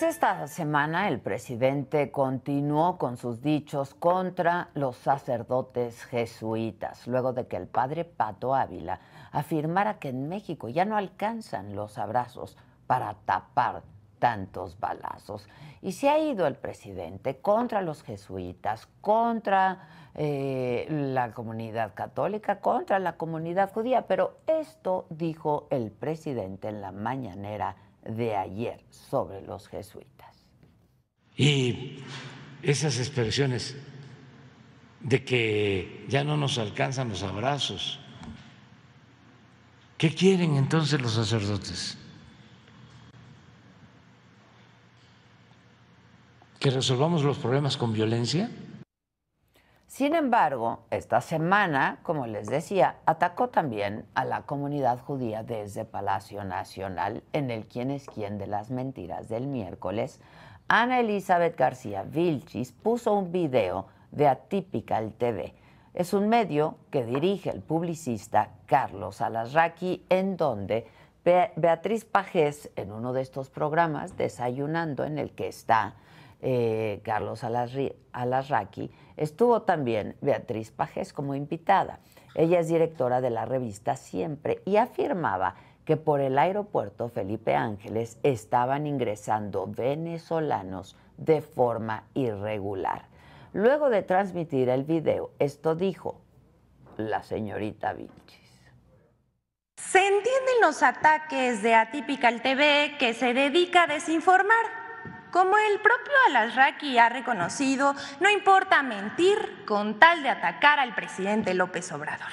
Pues esta semana el presidente continuó con sus dichos contra los sacerdotes jesuitas, luego de que el padre Pato Ávila afirmara que en México ya no alcanzan los abrazos para tapar tantos balazos. Y se ha ido el presidente contra los jesuitas, contra eh, la comunidad católica, contra la comunidad judía, pero esto dijo el presidente en la mañanera de ayer sobre los jesuitas. Y esas expresiones de que ya no nos alcanzan los abrazos, ¿qué quieren entonces los sacerdotes? ¿Que resolvamos los problemas con violencia? Sin embargo, esta semana, como les decía, atacó también a la comunidad judía desde Palacio Nacional en el quién es quién de las mentiras del miércoles. Ana Elizabeth García Vilchis puso un video de Atypical TV. Es un medio que dirige el publicista Carlos Alasraqui, en donde Beatriz Pajés, en uno de estos programas, desayunando en el que está eh, Carlos Alasraqui, estuvo también Beatriz Pajés como invitada. Ella es directora de la revista Siempre y afirmaba que por el aeropuerto Felipe Ángeles estaban ingresando venezolanos de forma irregular. Luego de transmitir el video, esto dijo la señorita Vilchis. Se entienden los ataques de Atypical TV que se dedica a desinformar como el propio Alasraqui ha reconocido, no importa mentir con tal de atacar al presidente López Obrador.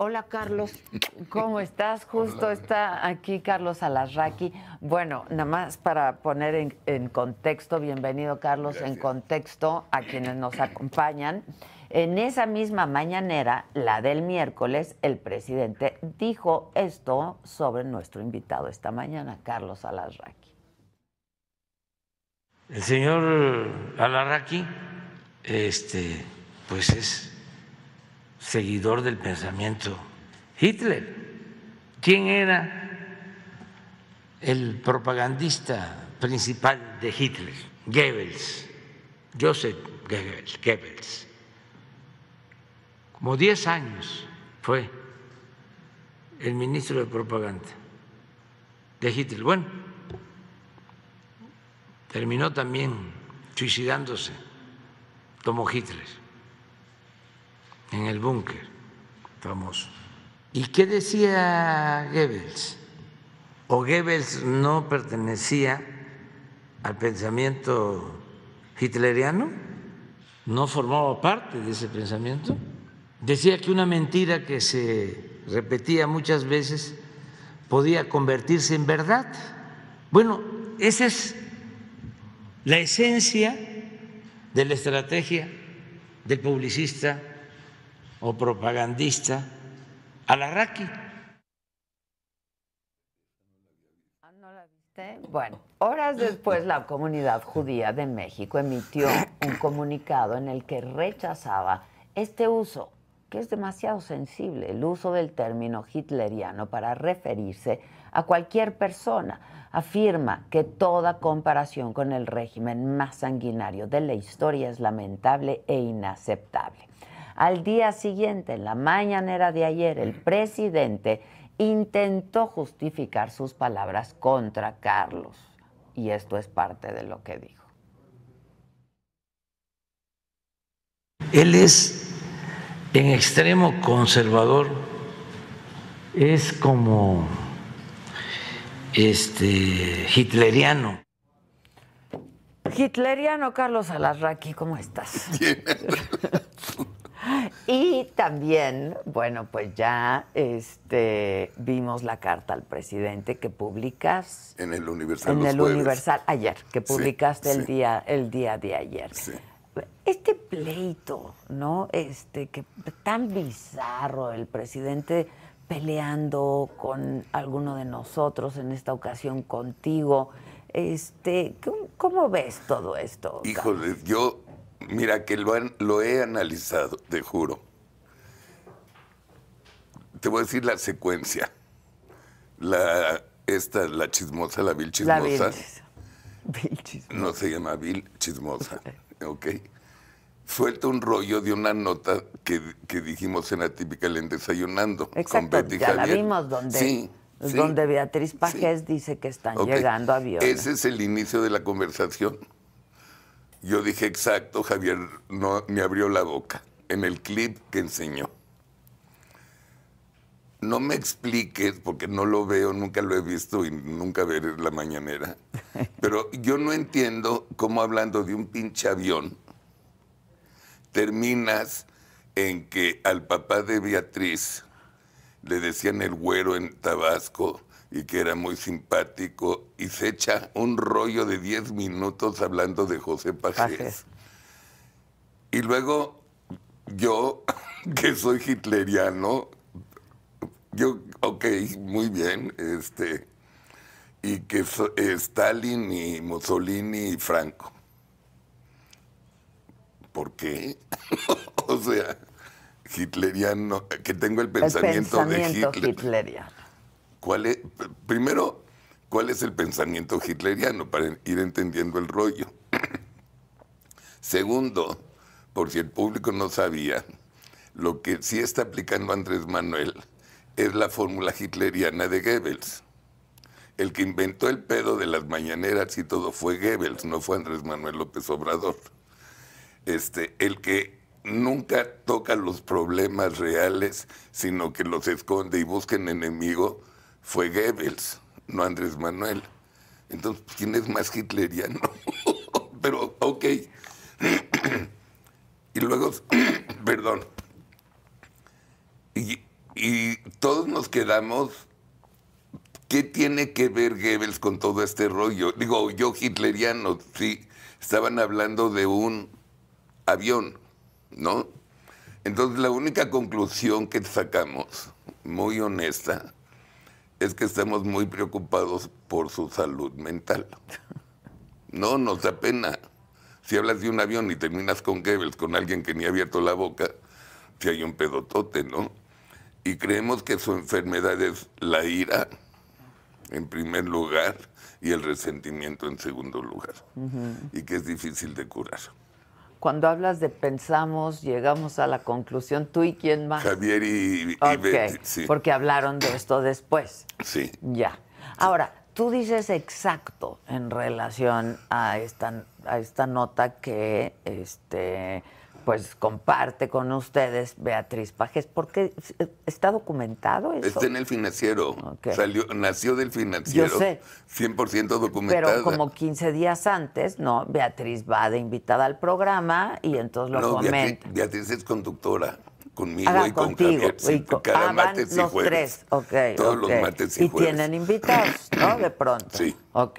Hola Carlos, ¿cómo estás? Justo está aquí Carlos Alasraqui. Bueno, nada más para poner en, contexto, bienvenido Carlos, en contexto a quienes nos acompañan. En esa misma mañanera, la del miércoles, el presidente dijo esto sobre nuestro invitado esta mañana, Carlos Alarraqui. El señor Alarraqui, este, pues es seguidor del pensamiento Hitler. ¿Quién era el propagandista principal de Hitler? Goebbels, Joseph Goebbels como 10 años fue el ministro de propaganda de Hitler. Bueno, terminó también suicidándose como Hitler en el búnker famoso. ¿Y qué decía Goebbels? ¿O Goebbels no pertenecía al pensamiento hitleriano? ¿No formaba parte de ese pensamiento? Decía que una mentira que se repetía muchas veces podía convertirse en verdad. Bueno, esa es la esencia de la estrategia del publicista o propagandista Alarraqui. Ah, viste? Bueno, horas después la comunidad judía de México emitió un comunicado en el que rechazaba este uso, que es demasiado sensible, el uso del término hitleriano para referirse a cualquier persona. Afirma que toda comparación con el régimen más sanguinario de la historia es lamentable e inaceptable. Al día siguiente, en la mañanera de ayer, el presidente intentó justificar sus palabras contra Carlos. Y esto es parte de lo que dijo. Él es en extremo conservador, es como este hitleriano. Hitleriano Carlos Alarraqui, ¿cómo estás? Y también, bueno, pues ya este, vimos la carta al presidente que publicas en el Universal. En el jueves. Universal ayer, que Sí, publicaste el sí. día el día de ayer. Sí. Este pleito, ¿no? Este que tan bizarro el presidente peleando con alguno de nosotros en esta ocasión contigo. Este, ¿cómo, ves todo esto? Híjole, yo, mira que lo, han- lo he analizado, te juro. Te voy a decir la secuencia. La, esta, la chismosa, la vil La chismosa. Vilchis. Vilchis. No se llama Bill Chismosa. Ok. Suelta un rollo de una nota que, que dijimos en Atípica en Desayunando. con Exacto, Betty ya la Javier. vimos donde, Sí, sí. donde Beatriz Pajés Sí. dice que están Ok. llegando aviones. Ese es el inicio de la conversación. Yo dije exacto, Javier no me abrió la boca en el clip que enseñó. No me expliques, porque no lo veo, nunca lo he visto y nunca veré la mañanera. Pero yo no entiendo cómo hablando de un pinche avión terminas en que al papá de Beatriz le decían el güero en Tabasco y que era muy simpático y se echa un rollo de 10 minutos hablando de José Pajés. Pajés. Y luego yo, que soy hitleriano, yo, ok, muy bien, este, y que so- eh, Stalin y Mussolini y Franco. ¿Por qué? o sea, hitleriano, que tengo el pensamiento de Hitler. hitleriano. ¿Cuál es, primero, ¿cuál es el pensamiento hitleriano para ir entendiendo el rollo? Segundo, por si el público no sabía, lo que sí está aplicando Andrés Manuel es la fórmula hitleriana de Goebbels. El que inventó el pedo de las mañaneras y todo fue Goebbels, no fue Andrés Manuel López Obrador. Este, el que nunca toca los problemas reales, sino que los esconde y busca en enemigo, fue Goebbels, no Andrés Manuel. Entonces, ¿quién es más hitleriano? Pero, ok. y luego, perdón. Y, y todos nos quedamos ¿Qué tiene que ver Goebbels con todo este rollo? Digo, yo hitleriano, sí, estaban hablando de un avión, ¿no? Entonces la única conclusión que sacamos, muy honesta, es que estamos muy preocupados por su salud mental. No, nos da pena. Si hablas de un avión y terminas con Goebbels, con alguien que ni ha abierto la boca, si hay un pedotote, ¿no? Y creemos que su enfermedad es la ira, en primer lugar, y el resentimiento en segundo lugar. Y que es difícil de curar. Cuando hablas de pensamos, llegamos a la conclusión, tú y quién más. Javier y, y Ok, Betty, sí. porque hablaron de esto después. Sí. Ya. Ahora, tú dices exacto en relación a esta, a esta nota que este pues comparte con ustedes Beatriz Pajes, porque está documentado eso. Está en el financiero. Salió, nació del financiero. Yo sé. 100% documentada. Pero como 15 días antes, ¿no? Beatriz va de invitada al programa y entonces lo no, comenta. Beatriz, Beatriz es conductora. Conmigo Ah, y con contigo. Javier. sí, y con- cada ah, van martes y los jueves. tres, ok. Todos ok. los martes y, Y jueves. tienen invitados, ¿no? De pronto. Sí. Ok.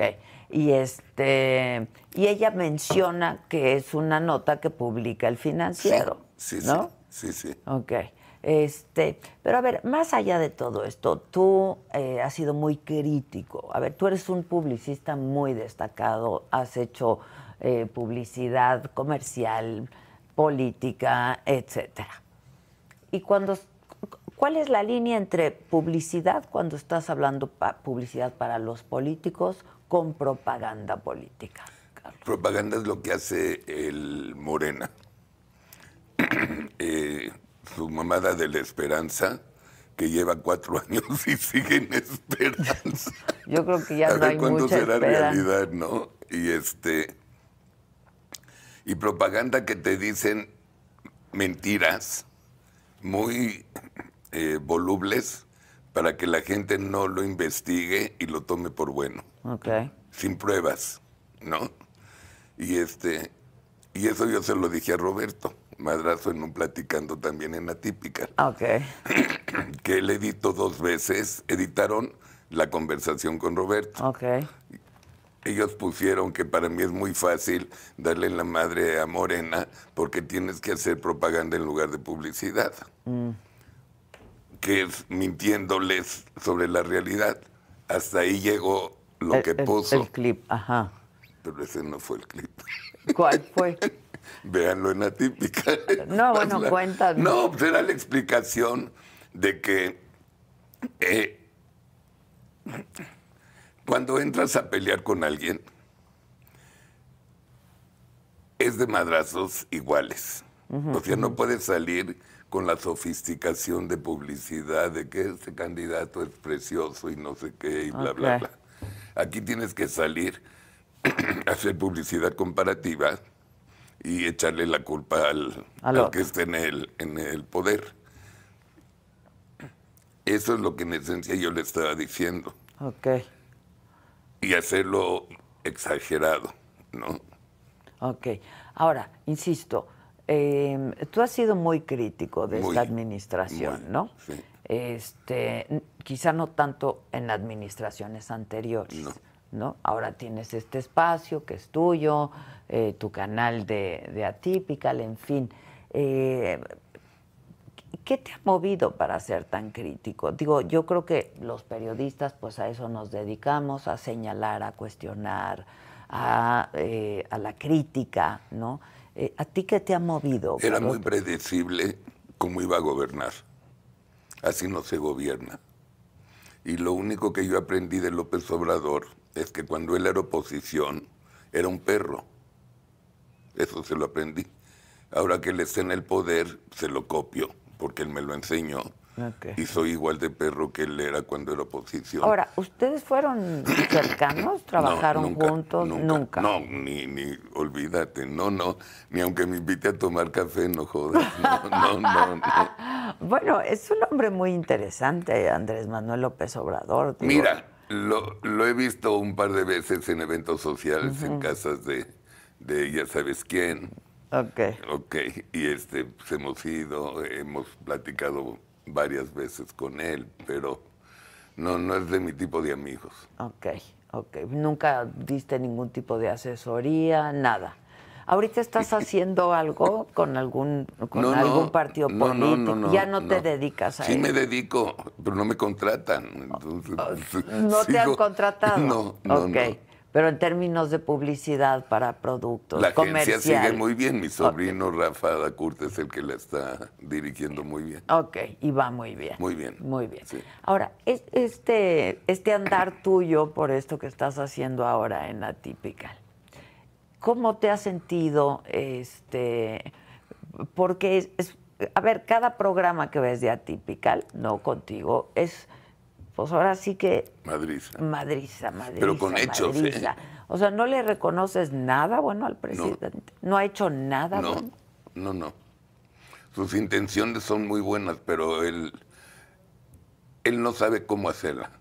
Y este y ella menciona que es una nota que publica el financiero. Sí, sí, ¿no? sí, sí. Ok. Este, pero a ver, más allá de todo esto, tú eh, has sido muy crítico. A ver, tú eres un publicista muy destacado, has hecho eh, publicidad comercial, política, etcétera. Y cuando, ¿cuál es la línea entre publicidad cuando estás hablando pa- publicidad para los políticos con propaganda política? Carlos? Propaganda es lo que hace el Morena. Eh, su mamada de la esperanza, que lleva cuatro años y sigue en esperanza. Yo creo que ya a no ver hay cuándo mucha será esperanza. realidad, ¿no? Y este y propaganda que te dicen mentiras muy eh, volubles para que la gente no lo investigue y lo tome por bueno, Ok. sin pruebas, ¿no? Y este y eso yo se lo dije a Roberto Madrazo en un platicando también en Atípica Ok. que él editó dos veces, editaron la conversación con Roberto. Ok. Ellos pusieron que para mí es muy fácil darle la madre a Morena porque tienes que hacer propaganda en lugar de publicidad. Que es mintiéndoles sobre la realidad. Hasta ahí llegó lo El- que puso. El clip, ajá. Pero ese no fue el clip. ¿Cuál fue? Véanlo en Atípica. No, bueno, La- cuéntanos. No, pues era la explicación de que eh, cuando entras a pelear con alguien, es de madrazos iguales. O sea, no puedes salir con la sofisticación de publicidad de que este candidato es precioso y no sé qué y bla, bla, bla. Aquí tienes que salir a hacer publicidad comparativa y echarle la culpa al, Al que esté en el, en el poder. Eso es lo que en esencia yo le estaba diciendo. Ok. Y hacerlo exagerado, ¿no? Ok. Ahora, insisto, eh, tú has sido muy crítico de Muy, esta administración, muy, ¿no? sí. Este, quizá no tanto en administraciones anteriores, No. ¿no? Ahora tienes este espacio que es tuyo, eh, tu canal de, de Atypical, en fin. Eh, ¿Qué te ha movido para ser tan crítico? Digo, yo creo que los periodistas, pues a eso nos dedicamos, a señalar, a cuestionar, a, eh, a la crítica, ¿no? ¿A ti qué te ha movido? Era muy predecible cómo iba a gobernar. Así no se gobierna. Y lo único que yo aprendí de López Obrador es que cuando él era oposición, era un perro. Eso se lo aprendí. Ahora que él está en el poder, se lo copio, porque él me lo enseñó. Ok. Y soy igual de perro que él era cuando era oposición. Ahora, ¿ustedes fueron cercanos? ¿Trabajaron No, nunca, juntos? Nunca. No, ni, ni, olvídate, no, no. Ni aunque me invite a tomar café, no jodas. No, no, no, no. Bueno, es un hombre muy interesante, Andrés Manuel López Obrador. digo. Mira, lo, lo he visto un par de veces en eventos sociales, en casas de, de ya sabes quién. Ok. Ok, y este, pues hemos ido, hemos platicado varias veces con él, pero no, no es de mi tipo de amigos. Ok, ok. Nunca diste ningún tipo de asesoría, nada. ¿Ahorita estás haciendo algo con algún, con No, no, algún partido político? no, ya no, te dedicas a Sí eso. me dedico, pero no me contratan. entonces, ¿No te han contratado? No, no, Ok. Pero en términos de publicidad para productos La agencia sigue muy bien. Mi sobrino Rafa Dacurte es el que la está dirigiendo muy bien. Ok, y va muy bien. Muy bien, Muy bien. sí. Ahora, es- este, este andar tuyo por esto que estás haciendo ahora en Atypical, ¿cómo te has sentido? Este, porque es, es- a ver, cada programa que ves de Atypical, no contigo, es, pues ahora sí que Madrid. madriza, madriza, Pero con hechos, ¿eh? madriza. O sea, ¿no le reconoces nada bueno al presidente? ¿No, ha hecho nada No, bueno? no, no. Sus intenciones son muy buenas, pero él, él no sabe cómo hacerla.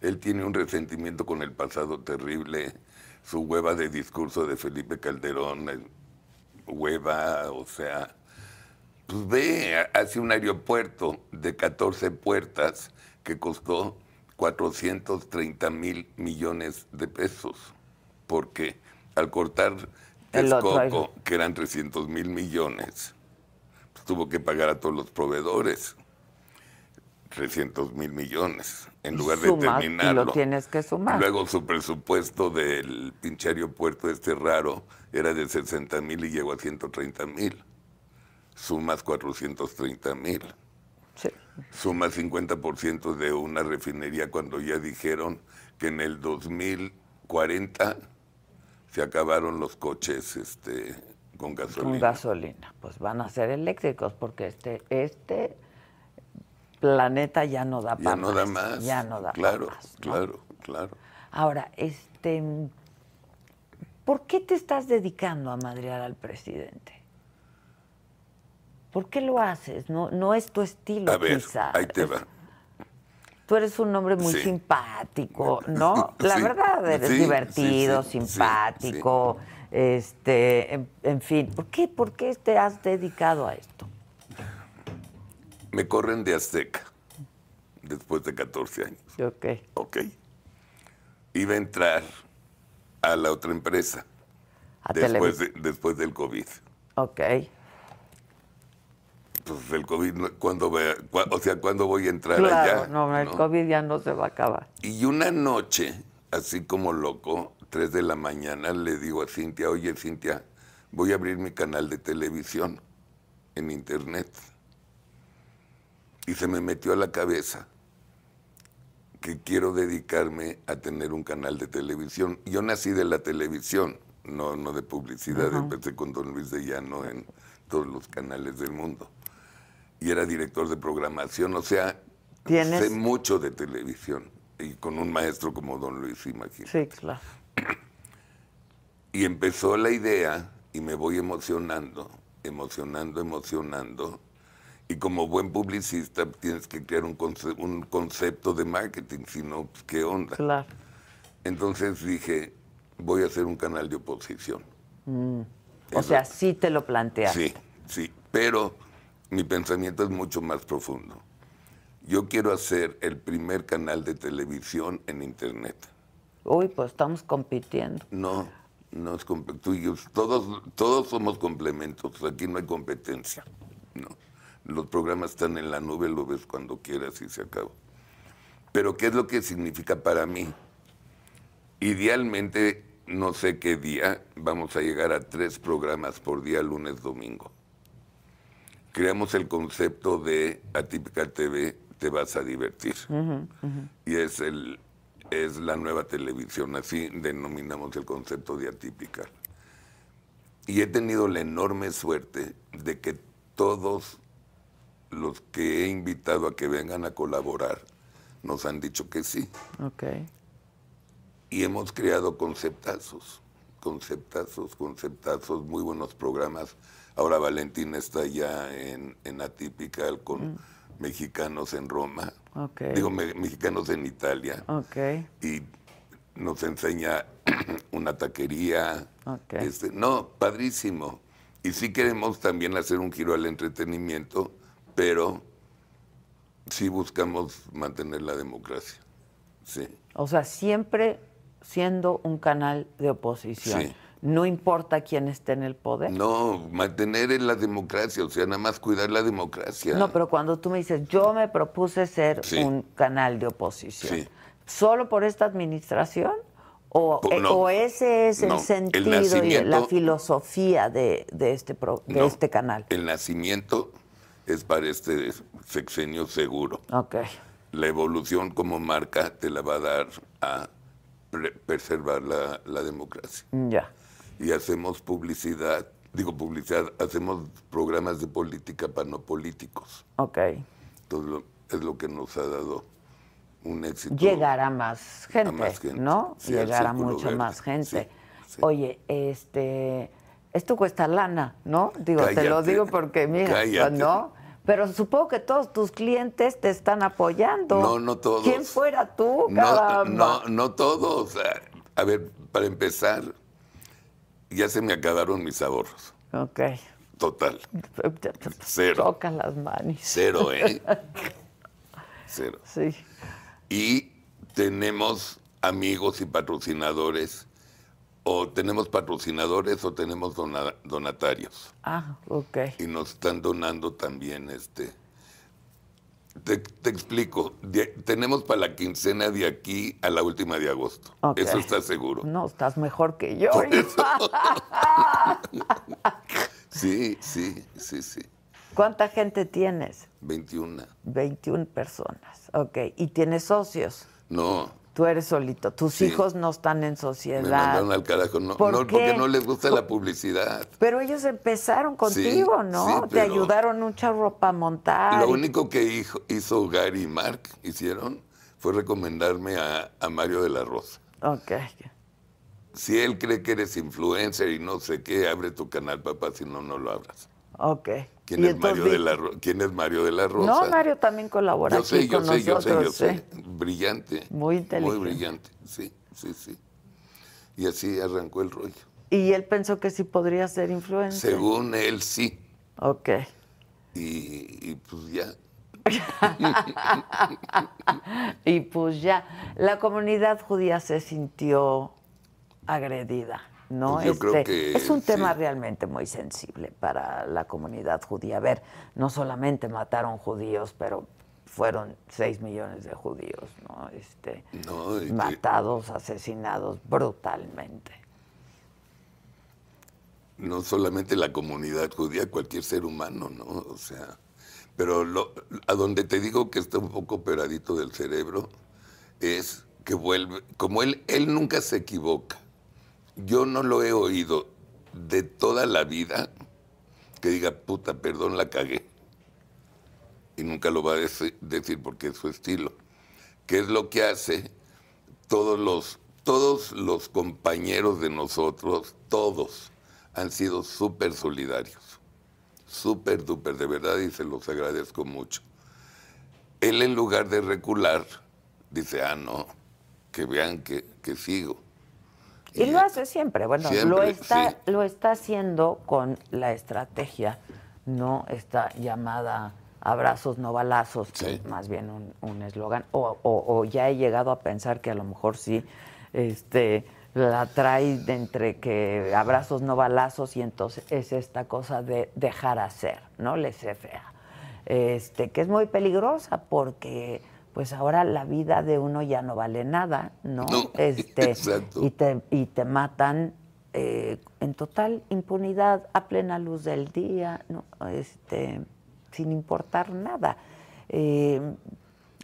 Él tiene un resentimiento con el pasado terrible, su hueva de discurso de Felipe Calderón, hueva, o sea, pues ve, ha- hace un aeropuerto de 14 puertas que costó 430 mil millones de pesos, porque al cortar Texcoco, que eran 300 mil millones, tuvo que pagar a todos los proveedores 300 mil millones en lugar de Sumas, terminarlo. Y lo tienes que sumar. Luego su presupuesto del pinche aeropuerto este raro era de 60 mil y llegó a 130 mil. Sumas 430 mil. Sí. Sumas 50% de una refinería cuando ya dijeron que en el 2040 se acabaron los coches este, con gasolina. Con gasolina. Pues van a ser eléctricos porque este, este planeta ya no da Ya no da más. Ya no da Claro, más, ¿no? claro, claro. Ahora, este, ¿por qué te estás dedicando a madrear al presidente? ¿Por qué lo haces? No, no es tu estilo, A ver, quizá. ahí te va. Tú eres un hombre muy Sí. simpático, ¿no? La Sí, verdad, eres sí, divertido, simpático, este, en, en fin. ¿Por qué, ¿Por qué te has dedicado a esto? Me corren de Azteca después de 14 años. Ok. Ok. Iba a entrar a la otra empresa A después, Televis- de- después del COVID. Ok. Pues el COVID, no- ¿cuándo voy a- cua- o sea, ¿cuándo voy a entrar Claro, allá? no, el ¿No? COVID ya no se va a acabar. Y una noche, así como loco, tres de la mañana, le digo a Cintia, oye Cintia, voy a abrir mi canal de televisión en internet. Y se me metió a la cabeza que quiero dedicarme a tener un canal de televisión. Yo nací de la televisión, no, no de publicidad, empecé con Don Luis de Llano en todos los canales del mundo. Y era director de programación, o sea, ¿Tienes? sé mucho de televisión. Y con un maestro como Don Luis, imagínate. Sí, claro. Y empezó la idea y me voy emocionando, emocionando, emocionando. Y como buen publicista tienes que crear un, conce- un concepto de marketing, si no, pues, ¿qué onda? Claro. Entonces dije, voy a hacer un canal de oposición. O Eso- sea, sí te lo planteas. Sí, sí, pero mi pensamiento es mucho más profundo. Yo quiero hacer el primer canal de televisión en Internet. Uy, pues estamos compitiendo. No, no es tú y yo, todos, todos somos complementos, aquí no hay competencia. No. Los programas están en la nube, lo ves cuando quieras y se acabó. Pero ¿qué es lo que significa para mí? Idealmente, no sé qué día, vamos a llegar a tres programas por día, lunes, domingo. Creamos el concepto de Atípica TV, te vas a divertir. Y es, el, es la nueva televisión, así denominamos el concepto de Atípica. Y he tenido la enorme suerte de que todos los que he invitado a que vengan a colaborar nos han dicho que sí. Y hemos creado conceptazos, conceptazos, conceptazos, muy buenos programas. Ahora Valentina está ya en, en Atypical con mexicanos en Roma, Ok. digo me- mexicanos en Italia, Ok. y nos enseña una taquería. Ok. Este, no, padrísimo. Y sí queremos también hacer un giro al entretenimiento, pero sí buscamos mantener la democracia. Sí. O sea, siempre siendo un canal de oposición. Sí. No importa quién esté en el poder. No, mantener en la democracia, o sea, nada más cuidar la democracia. No, pero cuando tú me dices, yo me propuse ser Sí. un canal de oposición, Sí. ¿solo por esta administración? ¿O, eh, no. o ese es No, el el sentido y la filosofía de, de este, pro- de No, este canal? El nacimiento es para este sexenio seguro. Ok. La evolución como marca te la va a dar a pre- preservar la, la democracia. Ya. Y hacemos publicidad, digo publicidad, hacemos programas de política para no políticos. Ok. Entonces lo- es lo que nos ha dado un éxito. Llegar a más gente, más gente. ¿no? Sí, Llegar a mucha verde. más gente. Sí, sí. Oye, este, esto cuesta lana, ¿no? Digo, te lo digo porque mira, Cállate. ¿no? Pero supongo que todos tus clientes te están apoyando. No, no todos. ¿Quién fuera tú, No, no, no todos. A ver, para empezar, ya se me acabaron mis ahorros. Ok. Total. Cero. Toca las manos. Cero, ¿eh? Cero. Sí. Y tenemos amigos y patrocinadores o tenemos patrocinadores o tenemos dona- donatarios. Ah, ok. Y nos están donando también este. Te, te explico. De- tenemos para la quincena de aquí a la última de agosto. Eso está seguro. No, estás mejor que yo. Sí, sí, sí, sí. ¿Cuánta gente tienes? 21. 21 personas. Ok. ¿Y tienes socios? No, Tú eres solito. Tus Sí. hijos no están en sociedad. me mandaron al carajo. No, ¿Por no, porque no les gusta la publicidad. Pero ellos empezaron contigo, ¿no? sí, Te ayudaron un chorro para montar. Lo único que hizo Gary y Mark hicieron fue recomendarme a, a Mario de la Rosa. Ok. Si él cree que eres influencer y no sé qué, abre tu canal, papá, si no, no lo abras. Ok. ¿Quién, es Mario, de la, ¿Quién es Mario de la Rosa? No, Mario también colabora Yo aquí sé, yo con sé, yo sé, yo sé. ¿eh? Brillante. Muy inteligente. Muy brillante, sí, sí, sí. Y así arrancó el rollo. Y él pensó que sí podría ser influencer. Según él, sí. Ok. Y, y pues ya. Y pues ya, la comunidad judía se sintió agredida, ¿no? Este, Yo creo que es un tema sí. realmente muy sensible para la comunidad judía. A ver, no solamente mataron judíos, pero fueron 6 millones de judíos, ¿no? Este, No, y que- matados, asesinados brutalmente. no solamente la comunidad judía, cualquier ser humano, ¿no? O sea, pero lo, a donde te digo que está un poco operadito del cerebro es que vuelve, como él, él nunca se equivoca. Yo no lo he oído de toda la vida que diga, puta, perdón, la cagué. Y nunca lo va a deci- decir porque es su estilo. ¿Qué es lo que hace? Todos los, todos los compañeros de nosotros, todos, han sido súper solidarios. Súper, duper, de verdad, y se los agradezco mucho. Él en lugar de recular, dice, ah, no, que vean que, que sigo. Y lo hace siempre, bueno, lo está, sí. lo está haciendo con la estrategia, no esta llamada abrazos no balazos, que Sí. es más bien un- un eslogan, o, o- o ya he llegado a pensar que a lo mejor sí este, la trae de entre que abrazos no balazos y entonces es esta cosa de dejar hacer, ¿no? Les fea. Este, que es muy peligrosa porque pues ahora la vida de uno ya no vale nada, ¿no? No, este, exacto. Y te, y te matan eh, en total impunidad, a plena luz del día, ¿no? este, sin importar nada. Eh,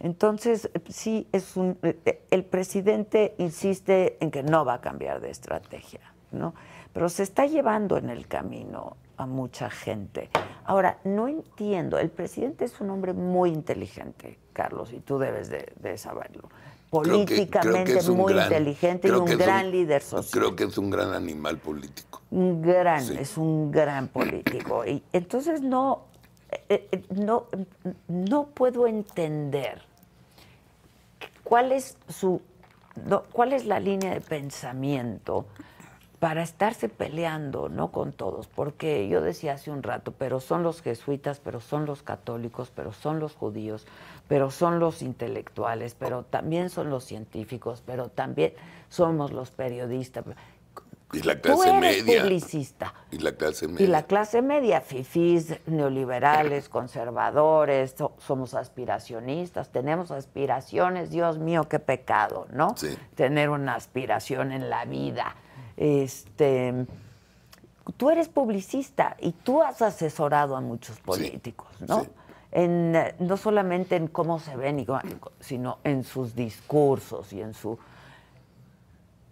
entonces, sí, es un, eh, el presidente insiste en que no va a cambiar de estrategia, ¿no? Pero se está llevando en el camino a mucha gente. Ahora, no entiendo, el presidente es un hombre muy inteligente, Carlos, y tú debes de, de saberlo. Creo que- creo que Políticamente muy gran- inteligente y un gran líder social. Creo que es un gran animal político. Un gran, Sí. es un gran político. Y entonces no, eh, eh, no, no puedo entender cuál es su, no, cuál es la línea de pensamiento para estarse peleando, no con todos, porque yo decía hace un rato, pero son los jesuitas, pero son los católicos, pero son los judíos, pero son los intelectuales, pero también son los científicos, pero también somos los periodistas. Y la Tú clase eres media. publicista. Y la clase media. Y la clase media, fifís, neoliberales, conservadores, so- somos aspiracionistas, tenemos aspiraciones, Dios mío, qué pecado, ¿no? Sí. Tener una aspiración en la vida. Este, tú eres publicista y tú has asesorado a muchos políticos, ¿no? sí. En, eh, no solamente en cómo se ven, sino en sus discursos y en su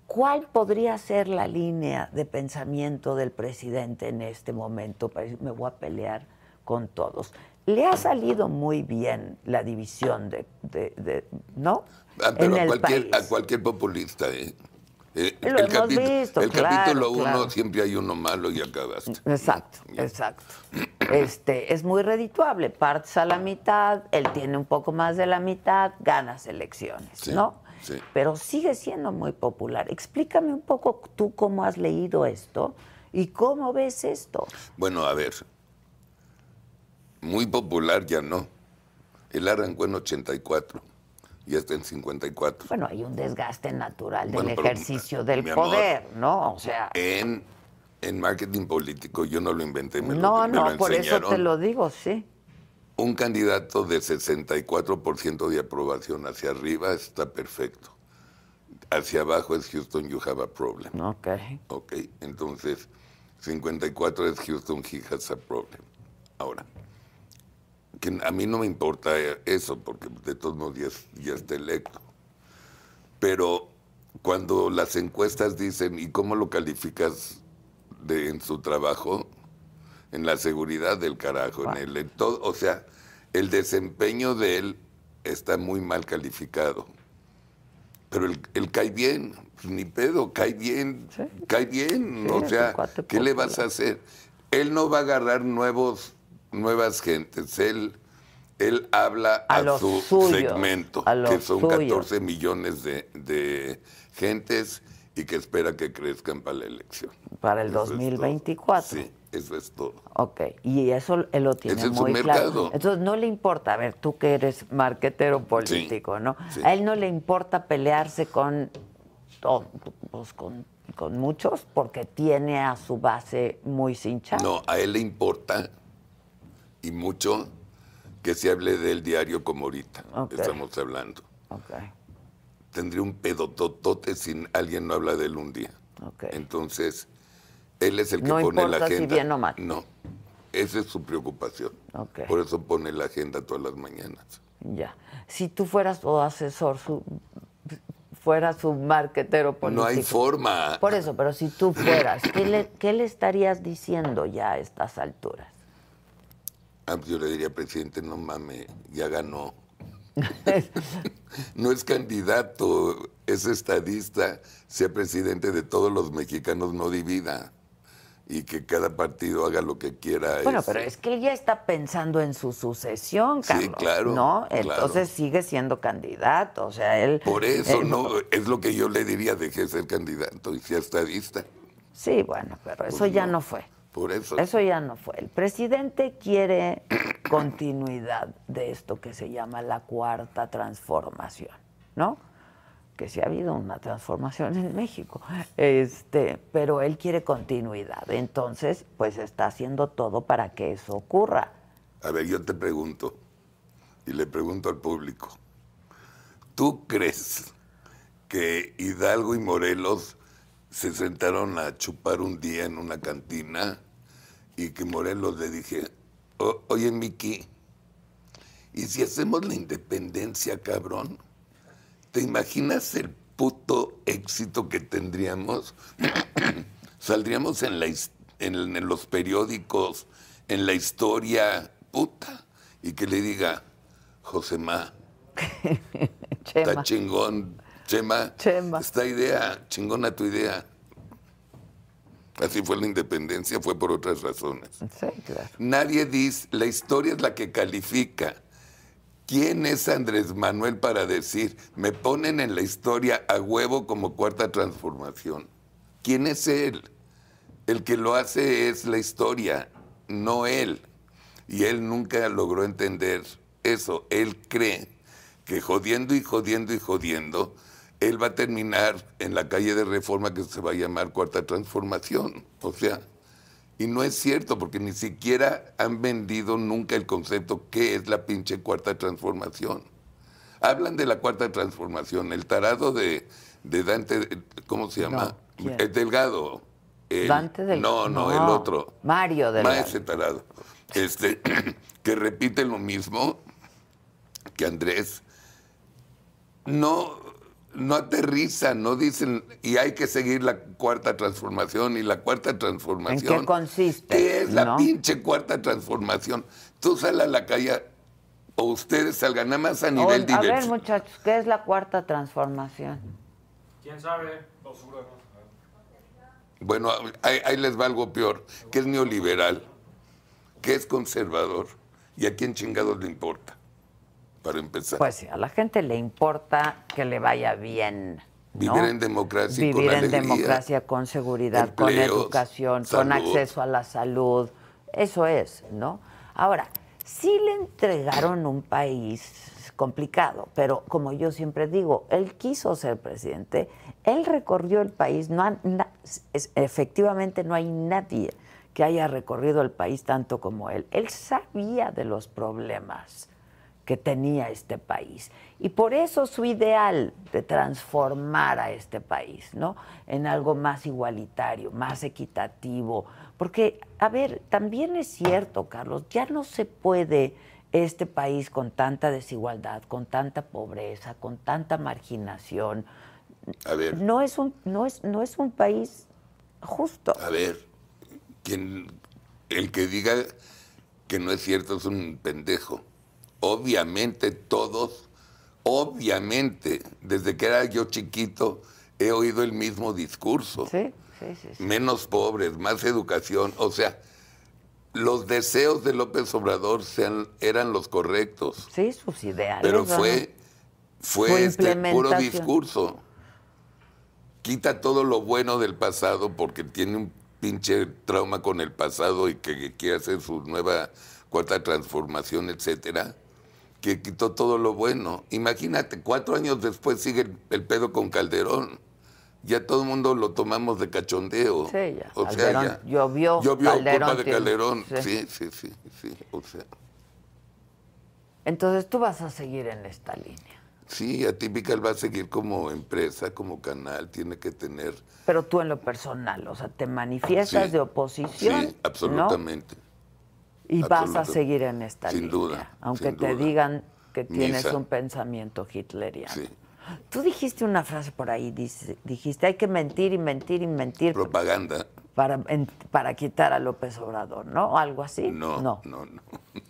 ¿Cuál podría ser la línea de pensamiento del presidente en este momento? Me voy a pelear con todos. Le ha salido muy bien la división de, de- de- ¿no? Ah, pero en a el cualquier, país. a cualquier populista, ¿eh? Eh, Lo hemos capitu- visto, el claro, capítulo uno claro. siempre hay uno malo y acabaste. Exacto, exacto. Este, es muy redituable, partes a la mitad, él tiene un poco más de la mitad, ganas elecciones, Sí, ¿no? sí. Pero sigue siendo muy popular. Explícame un poco tú cómo has leído esto y cómo ves esto. Bueno, a ver. Muy popular ya no. Él arrancó en 84. Ya está en 54. Bueno, hay un desgaste natural del pero, ejercicio del amor, poder, ¿no? O sea, En, en marketing político, yo no lo inventé, me lo, no, lo no, por eso te lo digo, sí. Un candidato de 64% de aprobación hacia arriba está perfecto. Hacia abajo es Houston, you have a problem. Ok. Ok, entonces 54 es Houston, he has a problem. Ahora, que a mí no me importa eso, porque de todos modos ya, ya está electo. Pero cuando las encuestas dicen, ¿y cómo lo calificas de, en su trabajo? En la seguridad del carajo, en el, en todo, o sea, el desempeño de él está muy mal calificado. Pero él, él cae bien, pues ni pedo, cae bien, Sí. cae bien. Sí, o sea, ¿qué le vas a hacer? Él no va a agarrar nuevos, nuevas gentes. Él, él habla A su suyos, segmento, a que son suyos. 14 millones de, de gentes y que espera que crezcan para la elección. Para el Eso es todo. 2024. Sí, eso es todo. Ok, y eso él lo tiene Ese es su muy mercado. claro. Entonces no le importa, a ver, tú que eres marquetero político, ¿no? sí. A él no le importa pelearse con, pues, con, con muchos porque tiene a su base muy cinchada. No, a él le importa y mucho que se hable del diario como ahorita estamos hablando. Tendría un pedototote si alguien no habla de él un día. Entonces, él es el que No pone la importa si agenda. bien o mal. No, esa es su preocupación. Por eso pone la agenda todas las mañanas. Ya. Si tú fueras su asesor, su, fuera su marquetero político. No hay forma. Por eso, pero si tú fueras, ¿qué le, qué le estarías diciendo ya a estas alturas? Ah, Yo le diría, presidente, no mame, ya ganó. no es candidato, es estadista, sea presidente de todos los mexicanos, no divida. Y que cada partido haga lo que quiera. Bueno, este. pero es que él ya está pensando en su sucesión, Sí, Carlos. claro, ¿No? claro. Entonces sigue siendo candidato. O sea, él. Por eso, él no, es lo que yo le diría, deje de ser candidato y sea estadista. Sí, bueno, pero eso Pues ya no. no fue. Por eso. Eso ya no fue. El presidente quiere continuidad de esto que se llama la cuarta transformación, ¿no? Que sí ha habido una transformación en México, este, pero él quiere continuidad. Entonces, pues está haciendo todo para que eso ocurra. A ver, yo te pregunto, y le pregunto al público, ¿tú crees que Hidalgo y Morelos se sentaron a chupar un día en una cantina y que Morelos le dije, "O- oye Miki, ¿y si hacemos la independencia, cabrón? ¿Te imaginas el puto éxito que tendríamos? Saldríamos en, la, en, en los periódicos, en la historia, puta, y que le diga, Josemá, está chingón, Chema, Chema. esta idea, chingona tu idea. Así fue la independencia, fue por otras razones. Sí, claro. Nadie dice, la historia es la que califica. ¿Quién es Andrés Manuel para decir, me ponen en la historia a huevo como cuarta transformación? ¿Quién es él? El que lo hace es la historia, no él. Y él nunca logró entender eso. Él cree que jodiendo y jodiendo y jodiendo, él va a terminar en la calle de reforma que se va a llamar cuarta transformación. O sea, y no es cierto, porque ni siquiera han vendido nunca el concepto qué es la pinche cuarta transformación. Hablan de la cuarta transformación, el tarado de, de Dante, ¿cómo se llama? No, ¿quién? el Delgado. El- Dante del- No, no, el no, otro. Mario Delgado. Ma, ese tarado. Este, que repite lo mismo que Andrés. No, no aterrizan, no dicen, y hay que seguir la cuarta transformación y la cuarta transformación. ¿En qué consiste, ¿Qué es la no? pinche cuarta transformación? Tú sal a la calle, o ustedes salgan nada más a nivel O- a ver, muchachos, ¿qué es la cuarta transformación? ¿Quién sabe? Basura. Bueno, ahí, ahí les va algo peor, que es neoliberal, que es conservador, y a quién chingados le importa, para empezar. Pues sí, a la gente le importa que le vaya bien. ¿no? Vivir en democracia Vivir con en alegría. democracia, con seguridad, con educación, con acceso a la salud. Eso es, ¿no? Ahora, sí le entregaron un país complicado, pero como yo siempre digo, él quiso ser presidente, él recorrió el país, no efectivamente no hay nadie que haya recorrido el país tanto como él. Él sabía de los problemas que tenía este país. Y por eso su ideal de transformar a este país, ¿no? En algo más igualitario, más equitativo. Porque, a ver, también es cierto, Carlos, ya no se puede este país con tanta desigualdad, con tanta pobreza, con tanta marginación. A ver. No es un, no es, no es un país justo. A ver, quien, el que diga que no es cierto es un pendejo obviamente todos, obviamente, desde que era yo chiquito, he oído el mismo discurso. Sí, sí, sí. Menos pobres, más educación. O sea, los deseos de López Obrador sean, eran los correctos. Sí, sus ideales. Pero fue, fue este puro discurso. Quita todo lo bueno del pasado porque tiene un pinche trauma con el pasado y que quiere hacer su nueva cuarta transformación, etcétera que quitó todo lo bueno. Imagínate, cuatro años después sigue el, pedo con Calderón. Ya todo el mundo lo tomamos de cachondeo. Sí, ya. O sea, ya, llovió, llovió culpa de Calderón. Sí. sí, sí, sí, O sea. Entonces tú vas a seguir en esta línea. Sí, Atípical va a seguir como empresa, como canal, tiene que tener... Pero tú en lo personal, o sea, te manifiestas de oposición. Sí, absolutamente. Y vas a seguir en esta sin línea. Duda, aunque te digan que tienes un pensamiento hitleriano. Sí. Tú dijiste una frase por ahí, dijiste, hay que mentir y mentir y mentir. Propaganda. Para, para quitar a López Obrador, ¿no? ¿Algo así? No, no, no.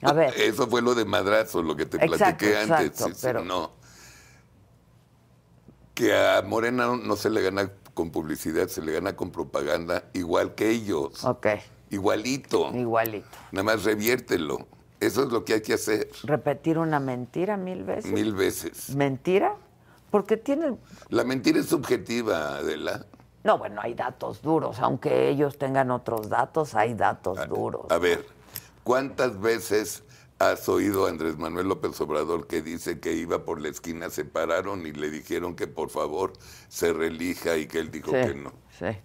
A ver. Eso fue lo de madrazo, lo que te platiqué antes. pero... No. Que a Morena no se le gana con publicidad, se le gana con propaganda, igual que ellos. Ok. Igualito. Igualito. Nada más reviértelo. Eso es lo que hay que hacer. Repetir una mentira mil veces. Mil veces. ¿Mentira? Porque tiene... La mentira es subjetiva, Adela. No, bueno, hay datos duros. Aunque ellos tengan otros datos, hay datos duros. A ver, ¿cuántas veces has oído a Andrés Manuel López Obrador que dice que iba por la esquina, se pararon y le dijeron que por favor se relija y que él dijo que no? Sí.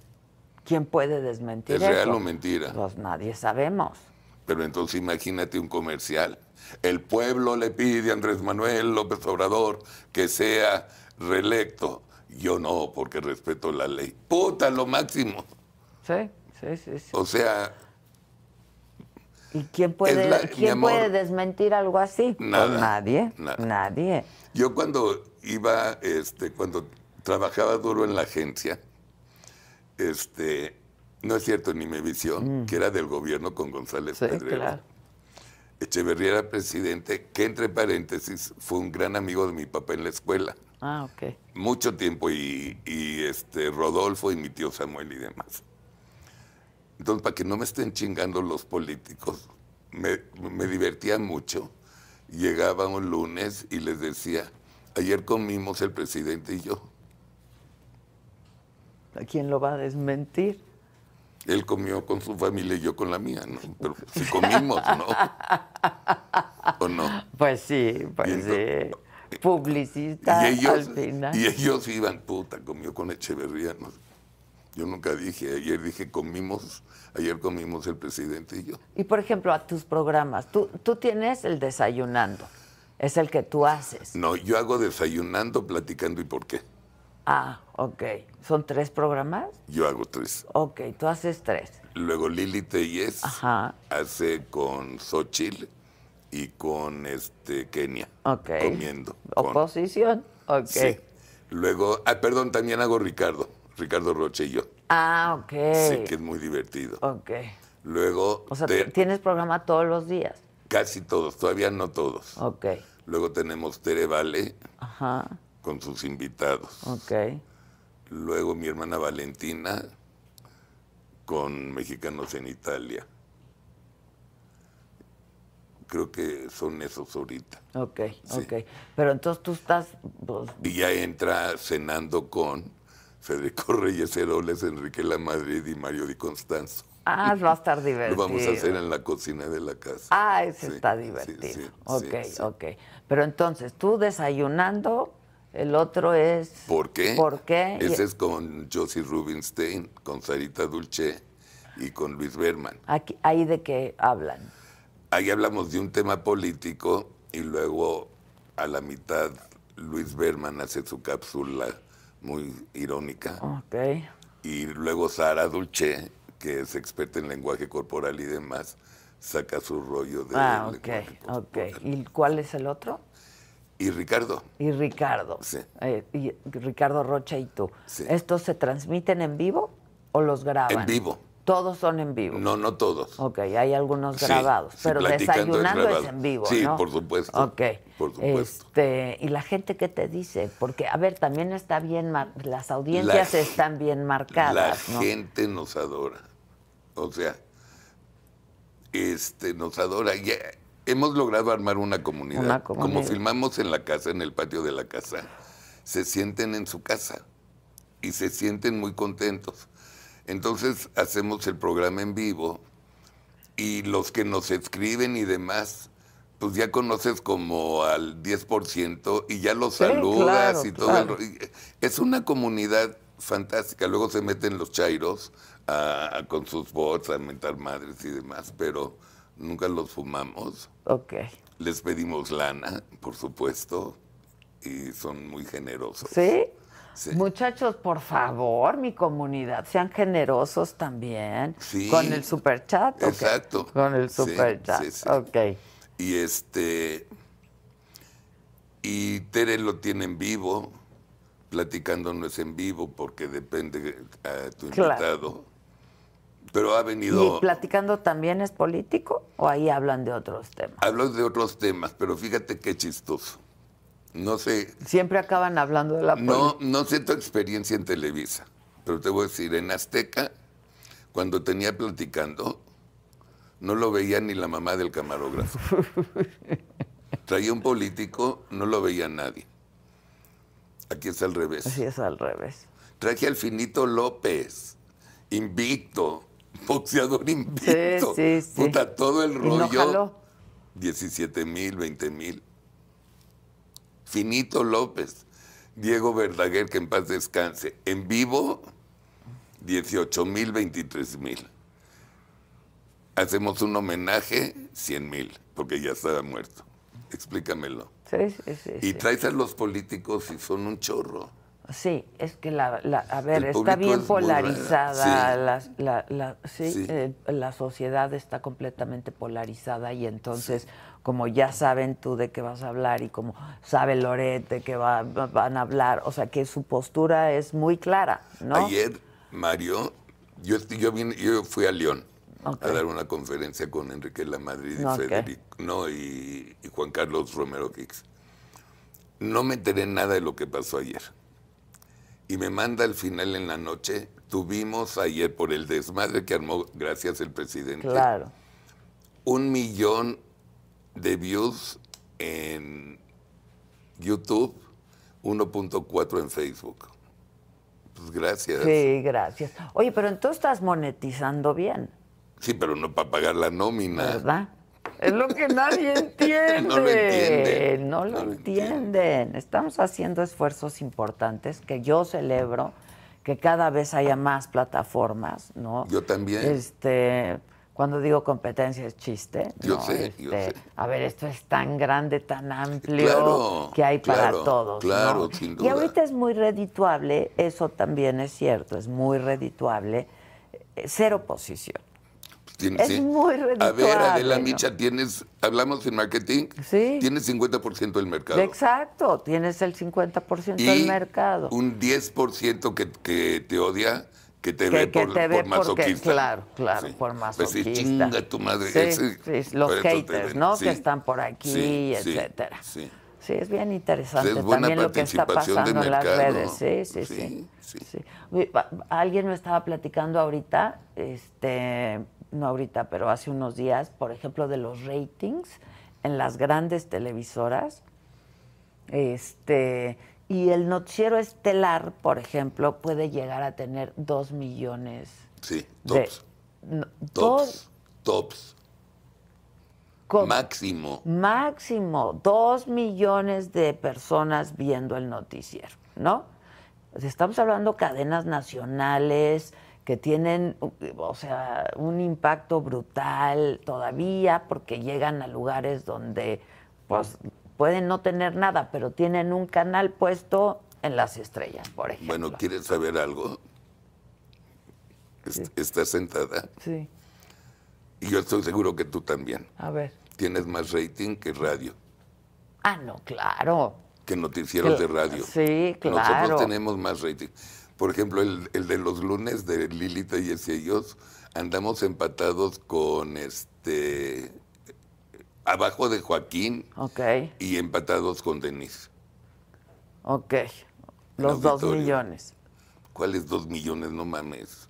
¿Quién puede desmentir ¿Es eso? real o mentira? Pues nadie sabemos. Pero entonces imagínate un comercial. El pueblo le pide a Andrés Manuel López Obrador que sea reelecto. Yo no, porque respeto la ley. Puta, lo máximo. Sí, sí, sí. sí. O sea... ¿Y quién puede, ¿quién puede desmentir algo así? Pues nada, nadie. Nada. Nadie. Yo cuando iba, este, cuando trabajaba duro en la agencia, este, no es cierto, ni mi visión, mm. que era del gobierno con González sí, Pedrero. Echeverría era presidente, que entre paréntesis fue un gran amigo de mi papá en la escuela. Ah, ok. Mucho tiempo, y, este Rodolfo y mi tío Samuel y demás. Entonces, para que no me estén chingando los políticos, me, me divertía mucho. Llegaba un lunes y les decía, ayer comimos el presidente y yo. ¿A quién lo va a desmentir? Él comió con su familia y yo con la mía, ¿no? Pero si comimos, ¿no? ¿O no? Pues sí, pues sí. Publicista y ellos, al final. Y ellos iban, puta, comió con Echeverría, ¿no? Yo nunca dije, ayer dije comimos, ayer comimos el presidente y yo. Y por ejemplo, a tus programas, tú, tú tienes el desayunando, es el que tú haces. No, yo hago desayunando, platicando y por qué. Ah, ok. ¿Son tres programas? Yo hago tres. Ok, tú haces tres. Luego Lili Teyes hace con Xochitl y con este Kenia. Ok. Comiendo. Oposición. Ok. Sí. Luego, ah, perdón, también hago Ricardo. Ricardo Roche y yo. Ah, ok. Sí, que es muy divertido. Ok. Luego. O sea, ¿tienes programa todos los días? Casi todos, todavía no todos. Ok. Luego tenemos Tere Vale. Ajá con sus invitados. Ok. Luego mi hermana Valentina con Mexicanos en Italia. Creo que son esos ahorita. Ok, ok. Pero entonces tú estás... Pues, y ya entra cenando con Federico Reyes Heroles, Enrique La Madrid y Mario Di Constanzo. Ah, va a estar Lo divertido. vamos a hacer en la cocina de la casa. Ah, ese Sí, está sí, divertido. sí, ok, sí, sí. ok. Pero entonces, tú desayunando, el otro es... ¿Por qué? ¿Por qué? Ese es con Josie Rubinstein, con Sarita Dulce y con Luis Berman. Aquí, ¿Ahí de qué hablan? Ahí hablamos de un tema político y luego a la mitad Luis Berman hace su cápsula muy irónica Ok. y luego Sara Dulce, que es experta en lenguaje corporal y demás, saca su rollo de Ah, ok, ok. ¿Y cuál es el otro? Y Ricardo, Y Ricardo. Sí. Eh, y Ricardo Rocha y tú. Sí. ¿Estos se transmiten en vivo o los graban? en vivo. Todos son en vivo. No, no todos. Ok, hay algunos grabados, sí, pero es desayunando es, en vivo, Sí, ¿no? por supuesto, Ok. por supuesto. Este, y la gente qué te dice, porque a ver, también está bien, mar- las audiencias La- están bien marcadas, La ¿no? gente nos adora. O sea, este, nos adora. Hemos logrado armar una comunidad. Una comunidad. Como filmamos en la casa, en el patio de la casa, se sienten en su casa y se sienten muy contentos. Entonces hacemos el programa en vivo y los que nos escriben y demás, pues ya conoces como al 10% y ya los Sí, saludas claro, y todo. el claro. ro- y Es una comunidad fantástica. Luego se meten los chairos a- a- con sus bots a mentar madres y demás, pero nunca los fumamos. Ok. Les pedimos lana, por supuesto, y son muy generosos. ¿Sí? Sí. Muchachos, por favor, mi comunidad, sean generosos también. Sí. Con el super chat. Exacto. Con el Sí, super chat. sí, sí. Ok. Y este. Y Tere lo tiene en vivo. Platicando no es en vivo porque depende a tu Claro. invitado. Pero ha ¿Y venido. platicando también es político o ahí hablan de otros temas? Hablo de otros temas, pero fíjate qué chistoso. No sé, Siempre acaban hablando de la no, política. no sé tu experiencia en Televisa, pero te voy a decir, en Azteca, cuando tenía platicando, no lo veía ni la mamá del camarógrafo. Traía un político, no lo veía nadie. Aquí es al revés. Así es al revés. Traje al Finito López, invicto, boxeador invicto. sí, sí. Puta, todo el ¿Y no rollo. jaló? 17 mil, 20 mil. Finito López, Diego Verdaguer, que en paz descanse. En vivo, 18 mil, 23 mil. Hacemos un homenaje, 100 mil, porque ya estaba muerto. Explícamelo. Sí, sí, sí. Y sí. traes a los políticos y son un chorro. Sí, es que la, la- a ver, El está bien es muy polarizada, raro. la, la- sí, Sí. eh, la sociedad está completamente polarizada y entonces, como ya saben tú de qué vas a hablar y como sabe Loret de qué va- va- van a hablar, o sea que su postura es muy clara, ¿no? Ayer, Mario, yo, yo, vine- yo fui a León a dar una conferencia con Enrique Lamadrid y Ok. Federico, no, y, y Juan Carlos Romero Hicks. No me enteré nada de lo que pasó ayer. Y me manda al final en la noche, tuvimos ayer por el desmadre que armó, gracias el presidente, Claro. un millón de views en YouTube, 1.4 en Facebook. Pues gracias. Sí, gracias. Oye, pero entonces estás monetizando bien, Sí, pero no para pagar la nómina. ¿verdad? Es lo que nadie entiende. No lo entienden. No lo No lo entienden. Estamos haciendo esfuerzos importantes que yo celebro, que cada vez haya más plataformas, ¿no? Yo también. Este, cuando digo competencia es chiste. Yo ¿no? sé, yo Este, sé. A ver, esto es tan grande, tan amplio Claro, que hay para claro, todos. ¿no? claro, sin Y duda. ahorita es muy redituable, eso también es cierto, es muy redituable. eh, Ser oposición. Tienes- Es sí. muy A ver, redituable, Adela ¿no? Micha, tienes, hablamos en marketing, Sí. tienes 50% del mercado. Exacto, tienes el 50% y del mercado. un 10% que, que te odia, que te Que- ve que por, te ve por porque- masoquista. claro, claro, por Pues sí, masoquista. chinga tu madre. Sí, ese- los por haters. ¿no? Que están por aquí, etcétera. sí. Sí, es bien interesante Es buena también lo que está pasando en las redes. Sí, sí, sí. Sí, Alguien me estaba platicando ahorita, este, no ahorita, pero hace unos días, por ejemplo, de los ratings en las grandes televisoras. Este, y el noticiero estelar, por ejemplo, puede llegar a tener dos millones Sí, de, tops. No, Tops. Tops. ¿Cómo? Máximo. máximo dos millones de personas viendo el noticiero, ¿no? Estamos hablando cadenas nacionales que tienen, o sea, un impacto brutal todavía porque llegan a lugares donde, pues, pueden no tener nada, pero tienen un canal puesto en las estrellas, por ejemplo. Bueno, ¿quieres saber algo? Est- Estás sentada Sí, y yo estoy seguro que tú también. a ver. Tienes más rating que radio, Ah, no, claro. que noticieros de radio. Sí, claro. Nosotros tenemos más rating. Por ejemplo, el, el de los lunes de Lilita y ese ellos, andamos empatados con este abajo de Joaquín Ok, y empatados con Denise. ok. Los dos millones. ¿Cuáles dos millones? No mames.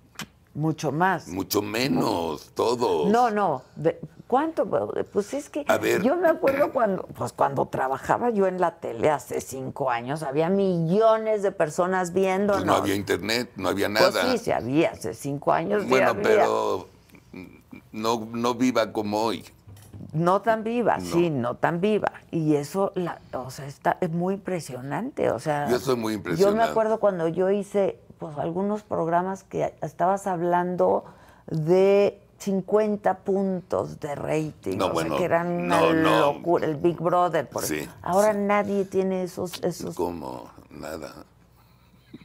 Mucho más. Mucho menos, todos. No, no. de- ¿Cuánto? Pues es que ver. yo me acuerdo cuando, pues cuando trabajaba yo en la tele hace cinco años, había millones de personas viéndonos. Pues no había internet, no había Pues nada. sí, sí había, hace cinco años bueno, había. pero no, no viva como hoy. No tan viva, No. sí, no tan viva. Y eso, la, o sea, está, es muy impresionante. O sea, Yo estoy muy Yo me acuerdo cuando yo hice pues algunos programas que estabas hablando de 50 puntos de rating, No, o sea, bueno, que eran una no, locura, el Big Brother, por Sí. Ahora sí. nadie tiene esos, esos. Como nada.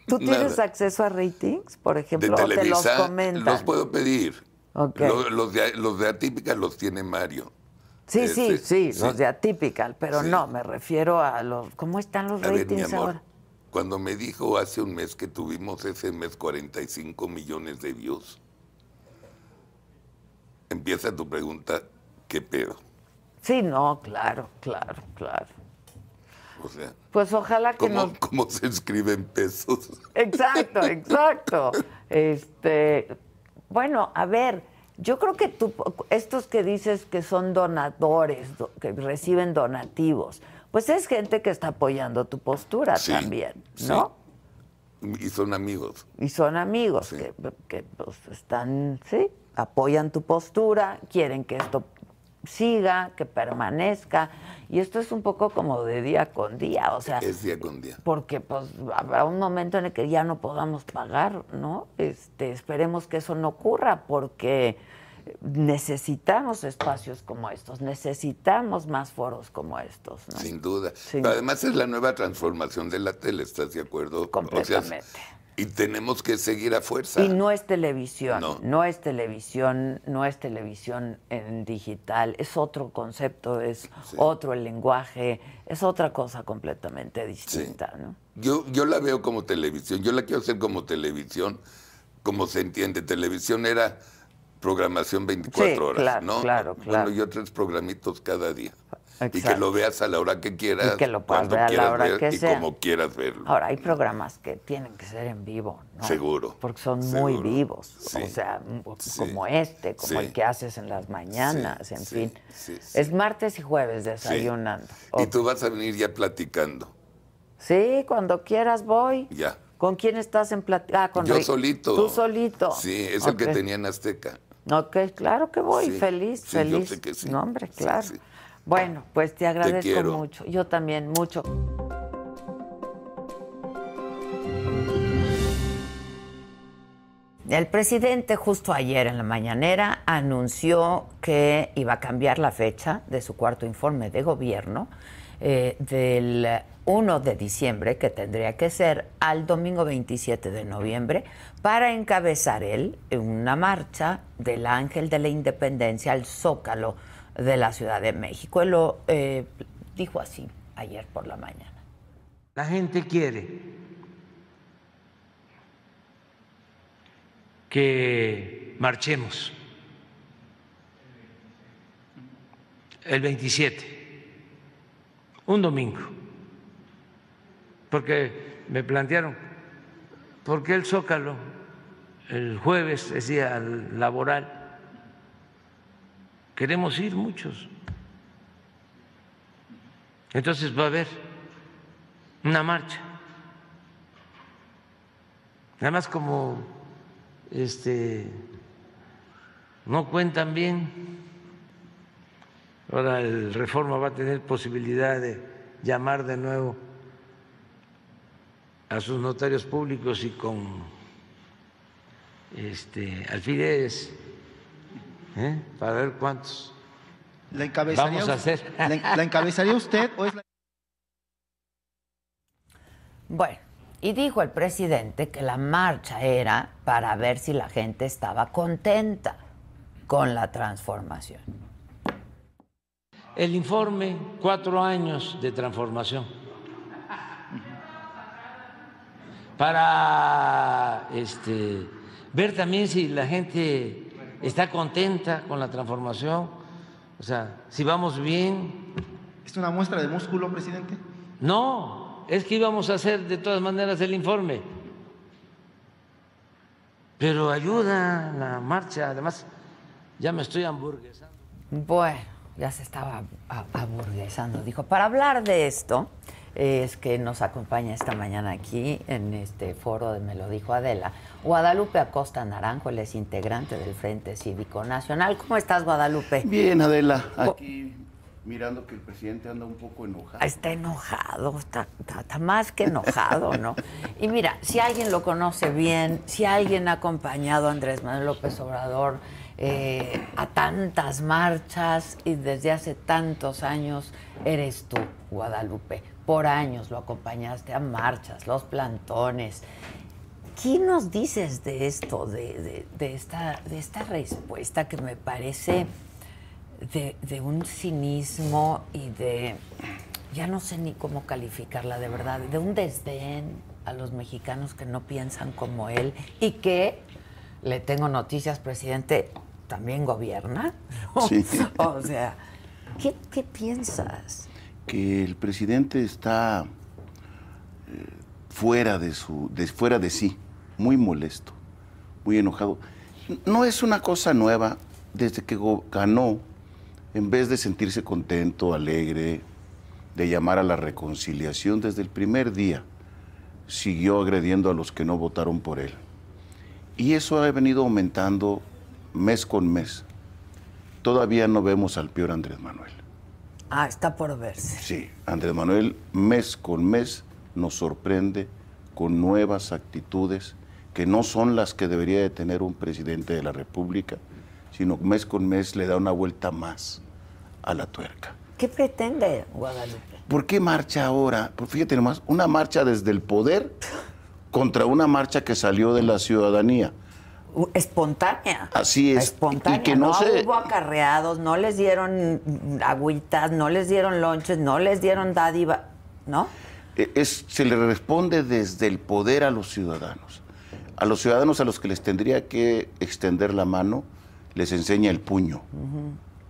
¿Tú tienes nada. acceso a ratings, por De ejemplo? o te los Televisa comentan. los puedo pedir. Ok. Lo- Los, de, los de Atípica los tiene Mario. Sí, sí, Este, sí, sí. los de Atypical, pero Sí. no, me refiero a los. ¿Cómo están los A ver, mi ratings amor, ahora? cuando me dijo hace un mes que tuvimos ese mes 45 millones de views, empieza tu pregunta, ¿qué pedo? Sí, no, claro, claro, claro. O sea, Pues ojalá que ¿cómo, nos cómo se escriben pesos? Exacto, exacto. Este, bueno, a ver, yo creo que tú, estos que dices que son donadores, do- que reciben donativos, pues es gente que está apoyando tu postura Sí, también, sí. ¿no? Y son amigos. Y son amigos Sí. que, que, pues, están, sí, apoyan tu postura, quieren que esto siga, que permanezca. Y esto es un poco como de día con día, o sea, Es día con día. porque pues habrá un momento en el que ya no podamos pagar, ¿no? Este, esperemos que eso no ocurra porque necesitamos espacios como estos, necesitamos más foros como estos, ¿no? Sin duda. Pero además es la nueva transformación de la tele, ¿estás de acuerdo? O sea, Completamente. Y tenemos que seguir a fuerza. Y no es televisión, No. no. es televisión, no es televisión en digital, es otro concepto, es Sí. otro el lenguaje, es otra cosa completamente distinta, ¿no? Yo, yo la veo como televisión, yo la quiero hacer como televisión, como se entiende. Televisión era programación 24 Sí, horas, claro, ¿no? claro, claro. Bueno, yo tres programitos cada día. Y que lo veas a la hora que quieras, Y que lo puedas ver a la hora ver que y sea. como quieras verlo. Ahora, hay programas que tienen que ser en vivo, ¿no? Seguro, Porque son muy vivos. Sí. O sea, Sí. como este, como Sí. el que haces en las mañanas, en fin. Es martes y jueves desayunando. Y tú vas a venir ya platicando, Sí, cuando quieras voy. ya. ¿Con quién estás en plática? Ah, con Yo Rick. solito. Tú solito. Sí, es el que tenía en Azteca. Ok, claro que voy, Sí, feliz, sí, yo feliz. sé que sí. No, hombre, claro. sí. Bueno, pues te agradezco mucho. Yo también, mucho. El presidente justo ayer en la mañanera anunció que iba a cambiar la fecha de su cuarto informe de gobierno eh, del 1 de diciembre, que tendría que ser al domingo 27 de noviembre, para encabezar él una marcha del Ángel de la Independencia al Zócalo de la Ciudad de México. Él lo eh, dijo así ayer por la mañana. La gente quiere que marchemos el 27, un domingo, porque me plantearon, ¿por qué el Zócalo el jueves es día laboral? Queremos ir muchos. Entonces va a haber una marcha. Nada más como este no cuentan bien. Ahora el Reforma va a tener posibilidad de llamar de nuevo a sus notarios públicos y con este, alfileres ¿eh? para ver cuántos ¿La encabezaría, vamos a hacer. ¿La, la encabezaría usted o es la... Bueno, y dijo el presidente que la marcha era para ver si la gente estaba contenta con la transformación. El informe, cuatro años de transformación. Para este, ver también si la gente está contenta con la transformación, o sea, si vamos bien. ¿Es una muestra de músculo, presidente? No, es que íbamos a hacer de todas maneras el informe. Pero ayuda la marcha, además ya me estoy hamburguesando. Bueno, ya se estaba aburguesando. Dijo, para hablar de esto, es que nos acompaña esta mañana aquí en este foro de Me lo dijo Adela, Guadalupe Acosta Naranjo, él es integrante del Frente Cívico Nacional. ¿Cómo estás, Guadalupe? Bien, Adela, aquí mirando que el presidente anda un poco enojado. Está enojado, está, está- está más que enojado, ¿no? Y mira, si alguien lo conoce bien, si alguien ha acompañado a Andrés Manuel López Obrador eh, a tantas marchas y desde hace tantos años, eres tú, Guadalupe. Por años lo acompañaste a marchas, los plantones. ¿Qué nos dices de esto, de, de- de esta, de esta respuesta que me parece de, de un cinismo y de, ya no sé ni cómo calificarla de verdad, de un desdén a los mexicanos que no piensan como él y que, le tengo noticias, presidente, también gobierna? Sí. O sea, ¿qué, qué piensas? Que el presidente está eh, fuera de su, de, fuera de sí, muy molesto, muy enojado. No es una cosa nueva desde que ganó, en vez de sentirse contento, alegre, de llamar a la reconciliación desde el primer día, siguió agrediendo a los que no votaron por él. Y eso ha venido aumentando mes con mes. Todavía no vemos al peor Andrés Manuel. Ah, está por verse. Sí, Andrés Manuel mes con mes nos sorprende con nuevas actitudes que no son las que debería de tener un presidente de la República, sino mes con mes le da una vuelta más a la tuerca. ¿Qué pretende Guadalupe? ¿Por qué marcha ahora? Pues fíjate nomás, una marcha desde el poder contra una marcha que salió de la ciudadanía. Espontánea. Así es. Espontánea. Y que no se- hubo acarreados, no les dieron agüitas, no les dieron lonches, no les dieron dádiva, ¿no? Eh, es- se le responde desde el poder a los ciudadanos. A los ciudadanos a los que les tendría que extender la mano, les enseña el puño.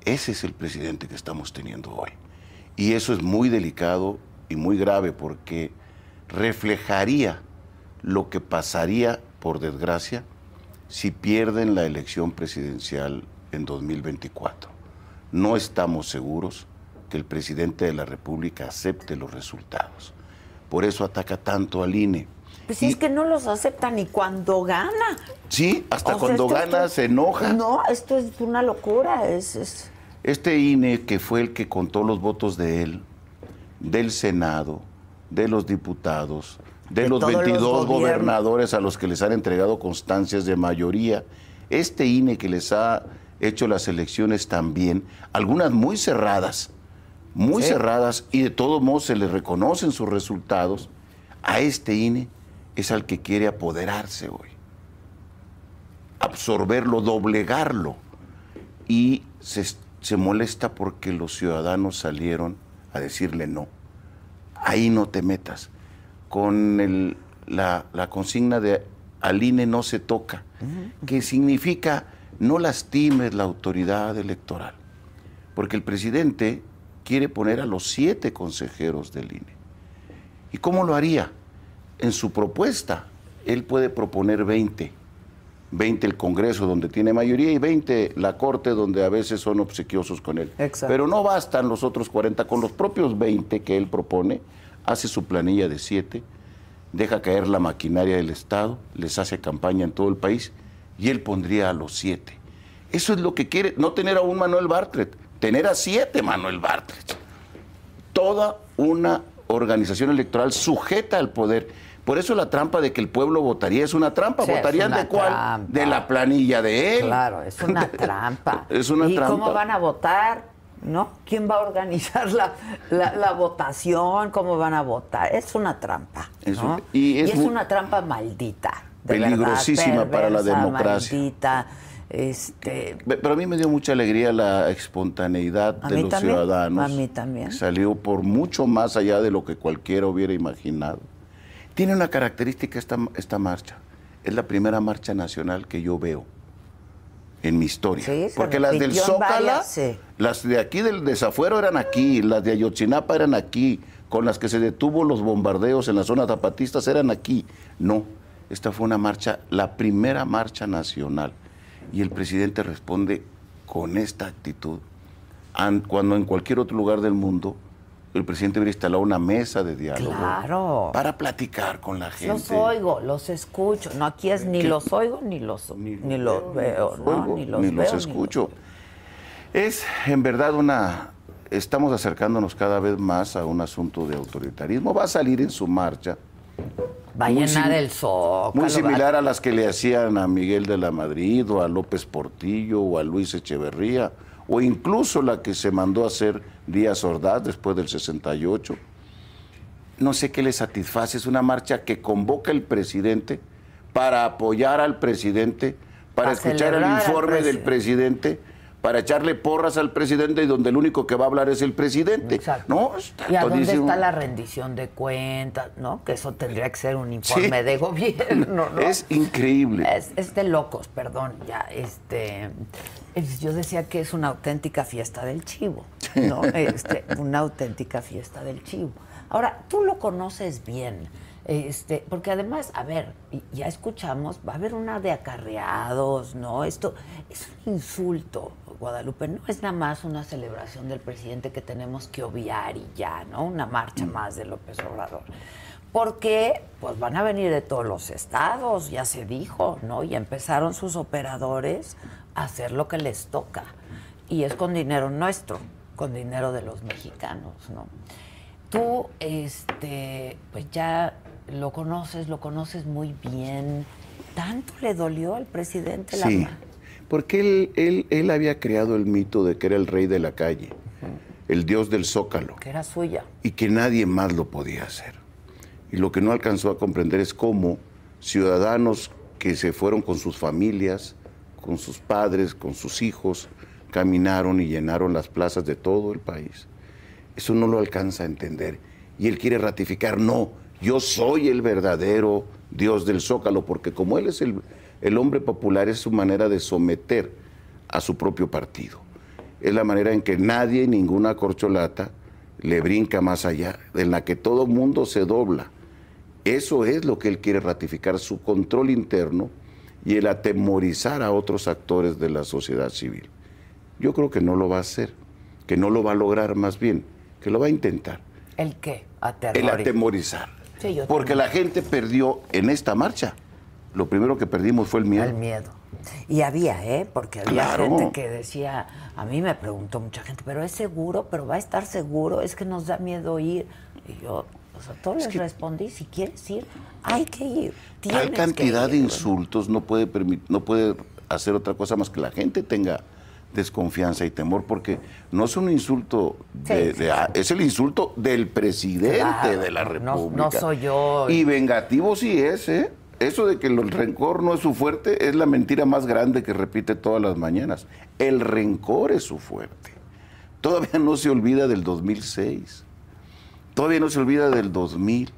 Ese es el presidente que estamos teniendo hoy. Y eso es muy delicado y muy grave porque reflejaría lo que pasaría, por desgracia, si pierden la elección presidencial en 2024. No estamos seguros que el presidente de la República acepte los resultados. Por eso ataca tanto al INE. Pues Y- es que no los acepta ni cuando gana. Sí, hasta O cuando gana se enoja. No, esto es una locura. Es, es- Este INE, que fue el que contó los votos de él, del Senado, de los diputados, de, De los todos los 22 gobiernos. gobernadores a los que les han entregado constancias de mayoría, este INE que les ha hecho las elecciones también, algunas muy cerradas, muy Sí. cerradas, y de todos modos se les reconocen sus resultados, a este INE es al que quiere apoderarse hoy, absorberlo, doblegarlo y se, se molesta porque los ciudadanos salieron a decirle no. Ahí no te metas. Con el- la, la consigna de al INE no se toca, que significa no lastimes la autoridad electoral. Porque el presidente quiere poner a los siete consejeros del INE. ¿Y cómo lo haría? En su propuesta, él puede proponer 20. 20 el Congreso, donde tiene mayoría, y 20 la Corte, donde a veces son obsequiosos con él. Exacto. Pero no bastan los otros 40. Con los propios 20 que él propone, hace su planilla de 7, deja caer la maquinaria del Estado, les hace campaña en todo el país, y él pondría a los 7. Eso es lo que quiere, no tener a un Manuel Bartlett, tener a siete Manuel Bartlett. Toda una organización electoral sujeta al poder. Por eso la trampa de que el pueblo votaría es una trampa. Sí, ¿Votarían una de cuál? trampa. De la planilla de él. Claro, es una trampa. Es una ¿Y trampa. cómo van a votar? ¿No? ¿Quién va a organizar la, la- la votación? ¿Cómo van a votar? Es una trampa. Es ¿no? un- y es una trampa maldita. de Peligrosísima verdad, para la democracia. Maldita. Este, Pe- Pero a mí me dio mucha alegría la espontaneidad de los también, ciudadanos. a mí también. Salió por mucho más allá de lo que cualquiera hubiera imaginado. Tiene una característica esta, esta marcha. Es la primera marcha nacional que yo veo en mi historia. Sí, Porque las del Zócala, las de aquí del desafuero eran aquí, las de Ayotzinapa eran aquí, con las que se detuvo los bombardeos en la zona zapatistas eran aquí. No, esta fue una marcha, la primera marcha nacional. Y el presidente responde con esta actitud, An- cuando en cualquier otro lugar del mundo el presidente hubiera instalado una mesa de diálogo Claro. para platicar con la gente. los oigo, los escucho. No, aquí es ni ¿Qué? los oigo ni los, ni los veo, los ¿no? oigo, Ni los ni veo, los escucho. Es en verdad una... Estamos acercándonos cada vez más a un asunto de autoritarismo. Va a salir en su marcha. Va a llenar el zócalo. Muy similar a las que le hacían a Miguel de la Madrid o a López Portillo o a Luis Echeverría o incluso la que se mandó a hacer Díaz Ordaz después del 68. No sé qué le satisface, es una marcha que convoca el presidente para apoyar al presidente, para escuchar el informe del presidente. Para echarle porras al presidente y donde el único que va a hablar es el presidente. Exacto. No, está ¿Y a dónde está la rendición de cuentas? ¿No? Que eso tendría que ser un informe Sí. de gobierno, ¿no? Es increíble. Es, es de locos, perdón, ya, este, es- yo decía que es una auténtica fiesta del chivo, ¿no? Este, una auténtica fiesta del chivo. Ahora, tú lo conoces bien, este, porque además, a ver, ya escuchamos, va a haber una de acarreados, ¿no? Esto es un insulto, Guadalupe, no es nada más una celebración del presidente que tenemos que obviar y ya, ¿no? Una marcha más de López Obrador. Porque pues van a venir de todos los estados, ya se dijo, ¿no? Y empezaron sus operadores a hacer lo que les toca. Y es con dinero nuestro, con dinero de los mexicanos, ¿no? Tú, este, pues ya lo conoces, lo conoces muy bien. ¿Tanto le dolió al presidente la Sí, porque él, él, él había creado el mito de que era el rey de la calle, el dios del zócalo, que era suya? y que nadie más lo podía hacer. Y lo que no alcanzó a comprender es cómo ciudadanos que se fueron con sus familias, con sus padres, con sus hijos, caminaron y llenaron las plazas de todo el país. Eso no lo alcanza a entender. Y él quiere ratificar, no, yo soy el verdadero Dios del Zócalo, porque como él es el, el hombre popular, es su manera de someter a su propio partido. Es la manera en que nadie, ninguna corcholata, le brinca más allá, en la que todo mundo se dobla. Eso es lo que él quiere ratificar, su control interno y el atemorizar a otros actores de la sociedad civil. Yo creo que no lo va a hacer, que no lo va a lograr más bien, que lo va a intentar. ¿El qué? El atemorizar. Sí, yo Porque la gente perdió en esta marcha. Lo primero que perdimos fue el miedo. El miedo. Y había, ¿eh? Porque había Claro. gente que decía, a mí me preguntó mucha gente, pero es seguro, pero va a estar seguro, es que nos da miedo ir. Y yo, o sea, todos les respondí, si quieres ir, hay que ir. Que cantidad de ir". insultos no puede, permit- no puede hacer otra cosa más que la gente tenga desconfianza y temor, porque no es un insulto, de, Sí, de- es el insulto del presidente Claro, de la no- República. no soy yo. Y vengativo sí es, ¿eh? Eso de que el rencor no es su fuerte es la mentira más grande que repite todas las mañanas. El rencor es su fuerte. Todavía no se olvida del 2006. Todavía no se olvida del 2000.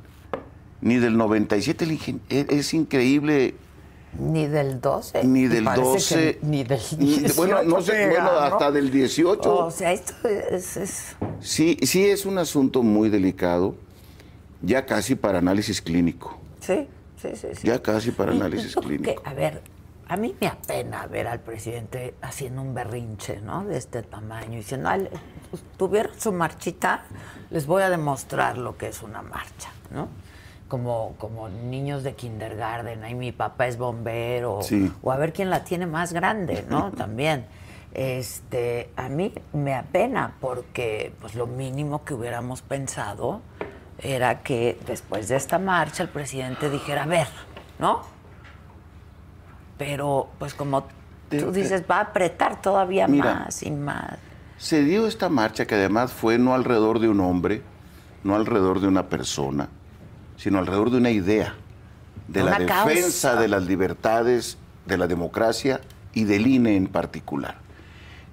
Ni del 97. El ingen- e- es increíble Ni del 12. ni del parece 12. que ni del ni- 18. bueno, no sé, bueno, ¿no? hasta del 18. O sea, esto es... es- Sí, sí es un asunto muy delicado, ya casi para análisis clínico. sí, sí, sí. sí. Ya casi para análisis creo que, clínico. a ver, a mí me apena ver al presidente haciendo un berrinche, ¿no? De este tamaño, diciendo, "Ay, pues, tuvieron su marchita, les voy a demostrar lo que es una marcha, ¿no? Como, como niños de kindergarten, ahí mi papá es bombero, Sí. o a ver quién la tiene más grande, ¿no? También. Este, a mí me apena porque pues lo mínimo que hubiéramos pensado era que después de esta marcha el presidente dijera, a ver, ¿no? Pero pues como tú dices, va a apretar todavía Mira. más y más. Se dio esta marcha que además fue no alrededor de un hombre, no alrededor de una persona, sino alrededor de una idea, de la causa. defensa de las libertades, de la democracia y del INE en particular.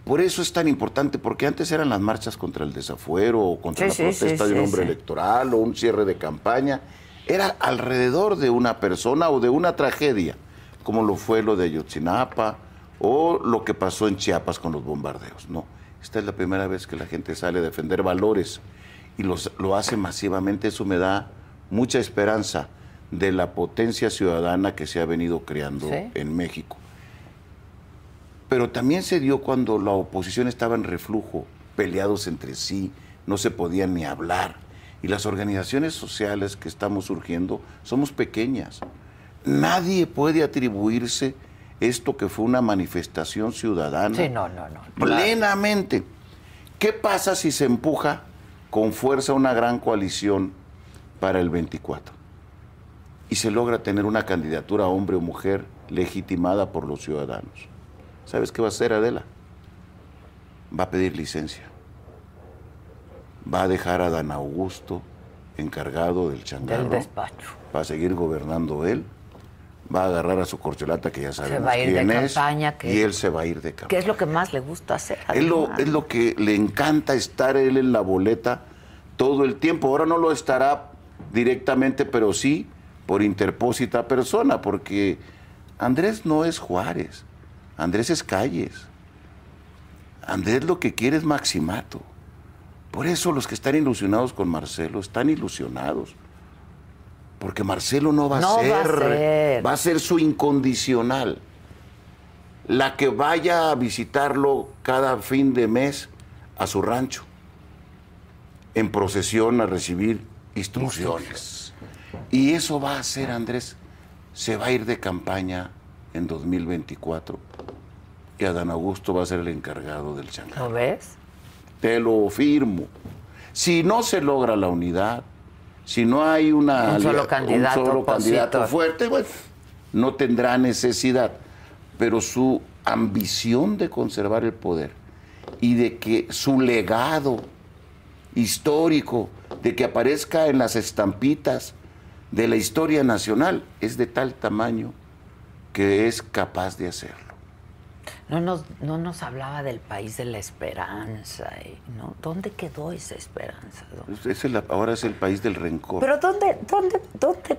Por eso es tan importante, porque antes eran las marchas contra el desafuero, o contra Sí, la sí, protesta sí, de un hombre electoral, o un cierre de campaña. Era alrededor de una persona o de una tragedia, como lo fue lo de Ayotzinapa, o lo que pasó en Chiapas con los bombardeos. No, esta es la primera vez que la gente sale a defender valores y los, lo hace masivamente. Eso me da mucha esperanza de la potencia ciudadana que se ha venido creando Sí. en México. Pero también se dio cuando la oposición estaba en reflujo, peleados entre sí, no se podían ni hablar. Y las organizaciones sociales que estamos surgiendo somos pequeñas. Nadie puede atribuirse esto que fue una manifestación ciudadana Sí, no, no, no. plenamente. ¿Qué pasa si se empuja con fuerza una gran coalición para el 24? Y se logra tener una candidatura hombre o mujer legitimada por los ciudadanos. ¿Sabes qué va a hacer Adela? Va a pedir licencia. Va a dejar a Dan Augusto encargado del changarro. Del despacho. Va a seguir gobernando él. Va a agarrar a su corcholata que ya sabemos va a ir de quién es. campaña, que- Y él se va a ir de campaña. ¿Qué es lo que más le gusta hacer? Es lo, además? es lo que le encanta estar él en la boleta todo el tiempo. Ahora no lo estará directamente, pero sí por interpósita persona, porque Andrés no es Juárez, Andrés es Calles. Andrés lo que quiere es maximato. Por eso los que están ilusionados con Marcelo están ilusionados. Porque Marcelo no va a va a ser. va a ser su incondicional la que vaya a visitarlo cada fin de mes a su rancho, en procesión a recibir instrucciones. Y eso va a hacer Andrés. Se va a ir de campaña en 2024 y Adán Augusto va a ser el encargado del changarro. ¿Lo ves? Te lo firmo. Si no se logra la unidad, si no hay una Un solo candidato un solo candidato fuerte, bueno, no tendrá necesidad. Pero su ambición de conservar el poder y de que su legado histórico, de que aparezca en las estampitas de la historia nacional, es de tal tamaño que es capaz de hacerlo. No nos, no nos hablaba del país de la esperanza. y, ¿no? ¿Dónde quedó esa esperanza? Es el- ahora es el país del rencor. Pero ¿dónde, dónde, dónde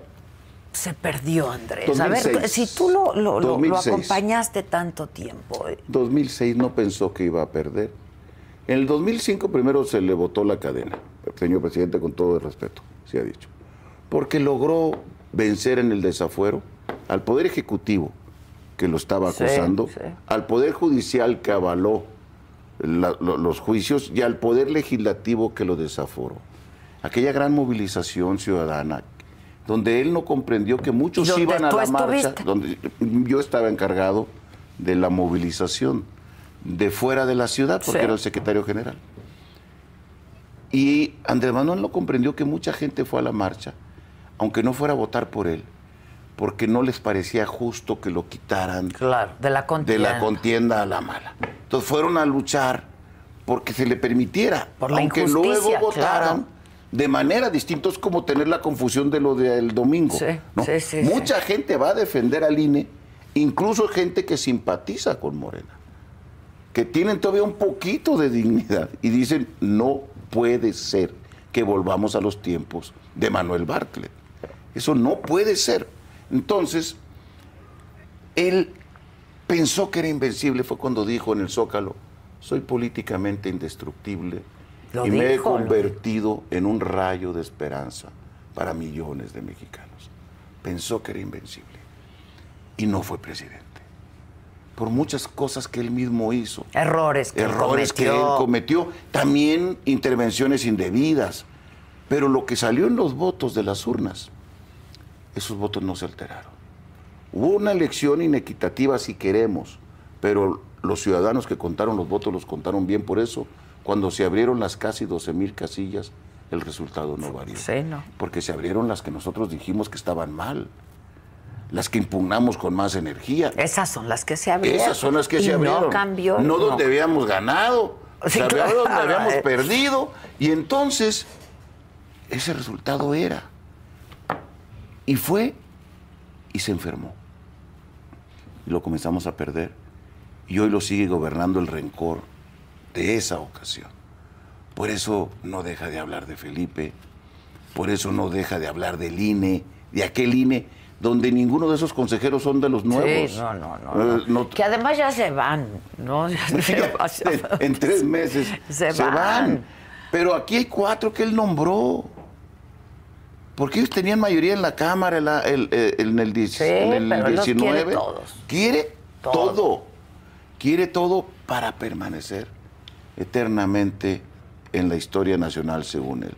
se perdió, Andrés? A ver, 2006. si tú lo, lo- lo- lo 2006. acompañaste tanto tiempo. eh, 2006 no pensó que iba a perder. En el 2005 primero se le votó la cadena, señor presidente, con todo el respeto, se ha dicho, porque logró vencer en el desafuero al Poder Ejecutivo, que lo estaba acusando, sí. al Poder Judicial que avaló la- lo- los juicios y al Poder Legislativo que lo desaforó. Aquella gran movilización ciudadana, donde él no comprendió que muchos ¿Y donde iban a la marcha, donde yo estaba encargado de la movilización de fuera de la ciudad, porque Sí. era el secretario general. Y Andrés Manuel no comprendió que mucha gente fue a la marcha, aunque no fuera a votar por él, porque no les parecía justo que lo quitaran Claro, de la de contienda. la contienda a la mala. Entonces fueron a luchar porque se le permitiera, Por la aunque luego votaran claro. de manera distinta. Es como tener la confusión de lo del domingo. Sí, ¿no? sí, sí, Mucha gente va a defender al INE, incluso gente que simpatiza con Morena, que tienen todavía un poquito de dignidad y dicen, no puede ser que volvamos a los tiempos de Manuel Bartlett. Eso no puede ser. Entonces, él pensó que era invencible, fue cuando dijo en el Zócalo, soy políticamente indestructible Lo y me he convertido en un rayo de esperanza para millones de mexicanos. Pensó que era invencible y no fue presidente. Por muchas cosas que él mismo hizo Errores que él errores que él cometió. cometió, también intervenciones indebidas, pero lo que salió en los votos de las urnas esos votos no se alteraron. Hubo una elección inequitativa si queremos, pero los ciudadanos que contaron los votos los contaron bien, por eso cuando se abrieron las casi 12 mil casillas, el resultado no varió. Sí, no. Porque se abrieron las que nosotros dijimos que estaban mal, las que impugnamos con más energía. Esas son las que se abrieron. Esas son las que Y se abrieron. No cambió. No donde habíamos ganado, Sí, claro, donde habíamos perdido. Y entonces, ese resultado era. Y fue y se enfermó. Y lo comenzamos a perder. Y hoy lo sigue gobernando el rencor de esa ocasión. Por eso no deja de hablar de Felipe, por eso no deja de hablar del INE, de aquel INE donde ninguno de esos consejeros son de los nuevos. Sí, no, no, no, Eh, no. Que además ya se van, ¿no? En, en tres meses Se se, van. van. Pero aquí hay cuatro que él nombró. Porque ellos tenían mayoría en la Cámara el- el- el- en el, Sí, en el pero él los quiere 19. todos. Quiere Todo. todo. Quiere todo para permanecer eternamente en la historia nacional, según él.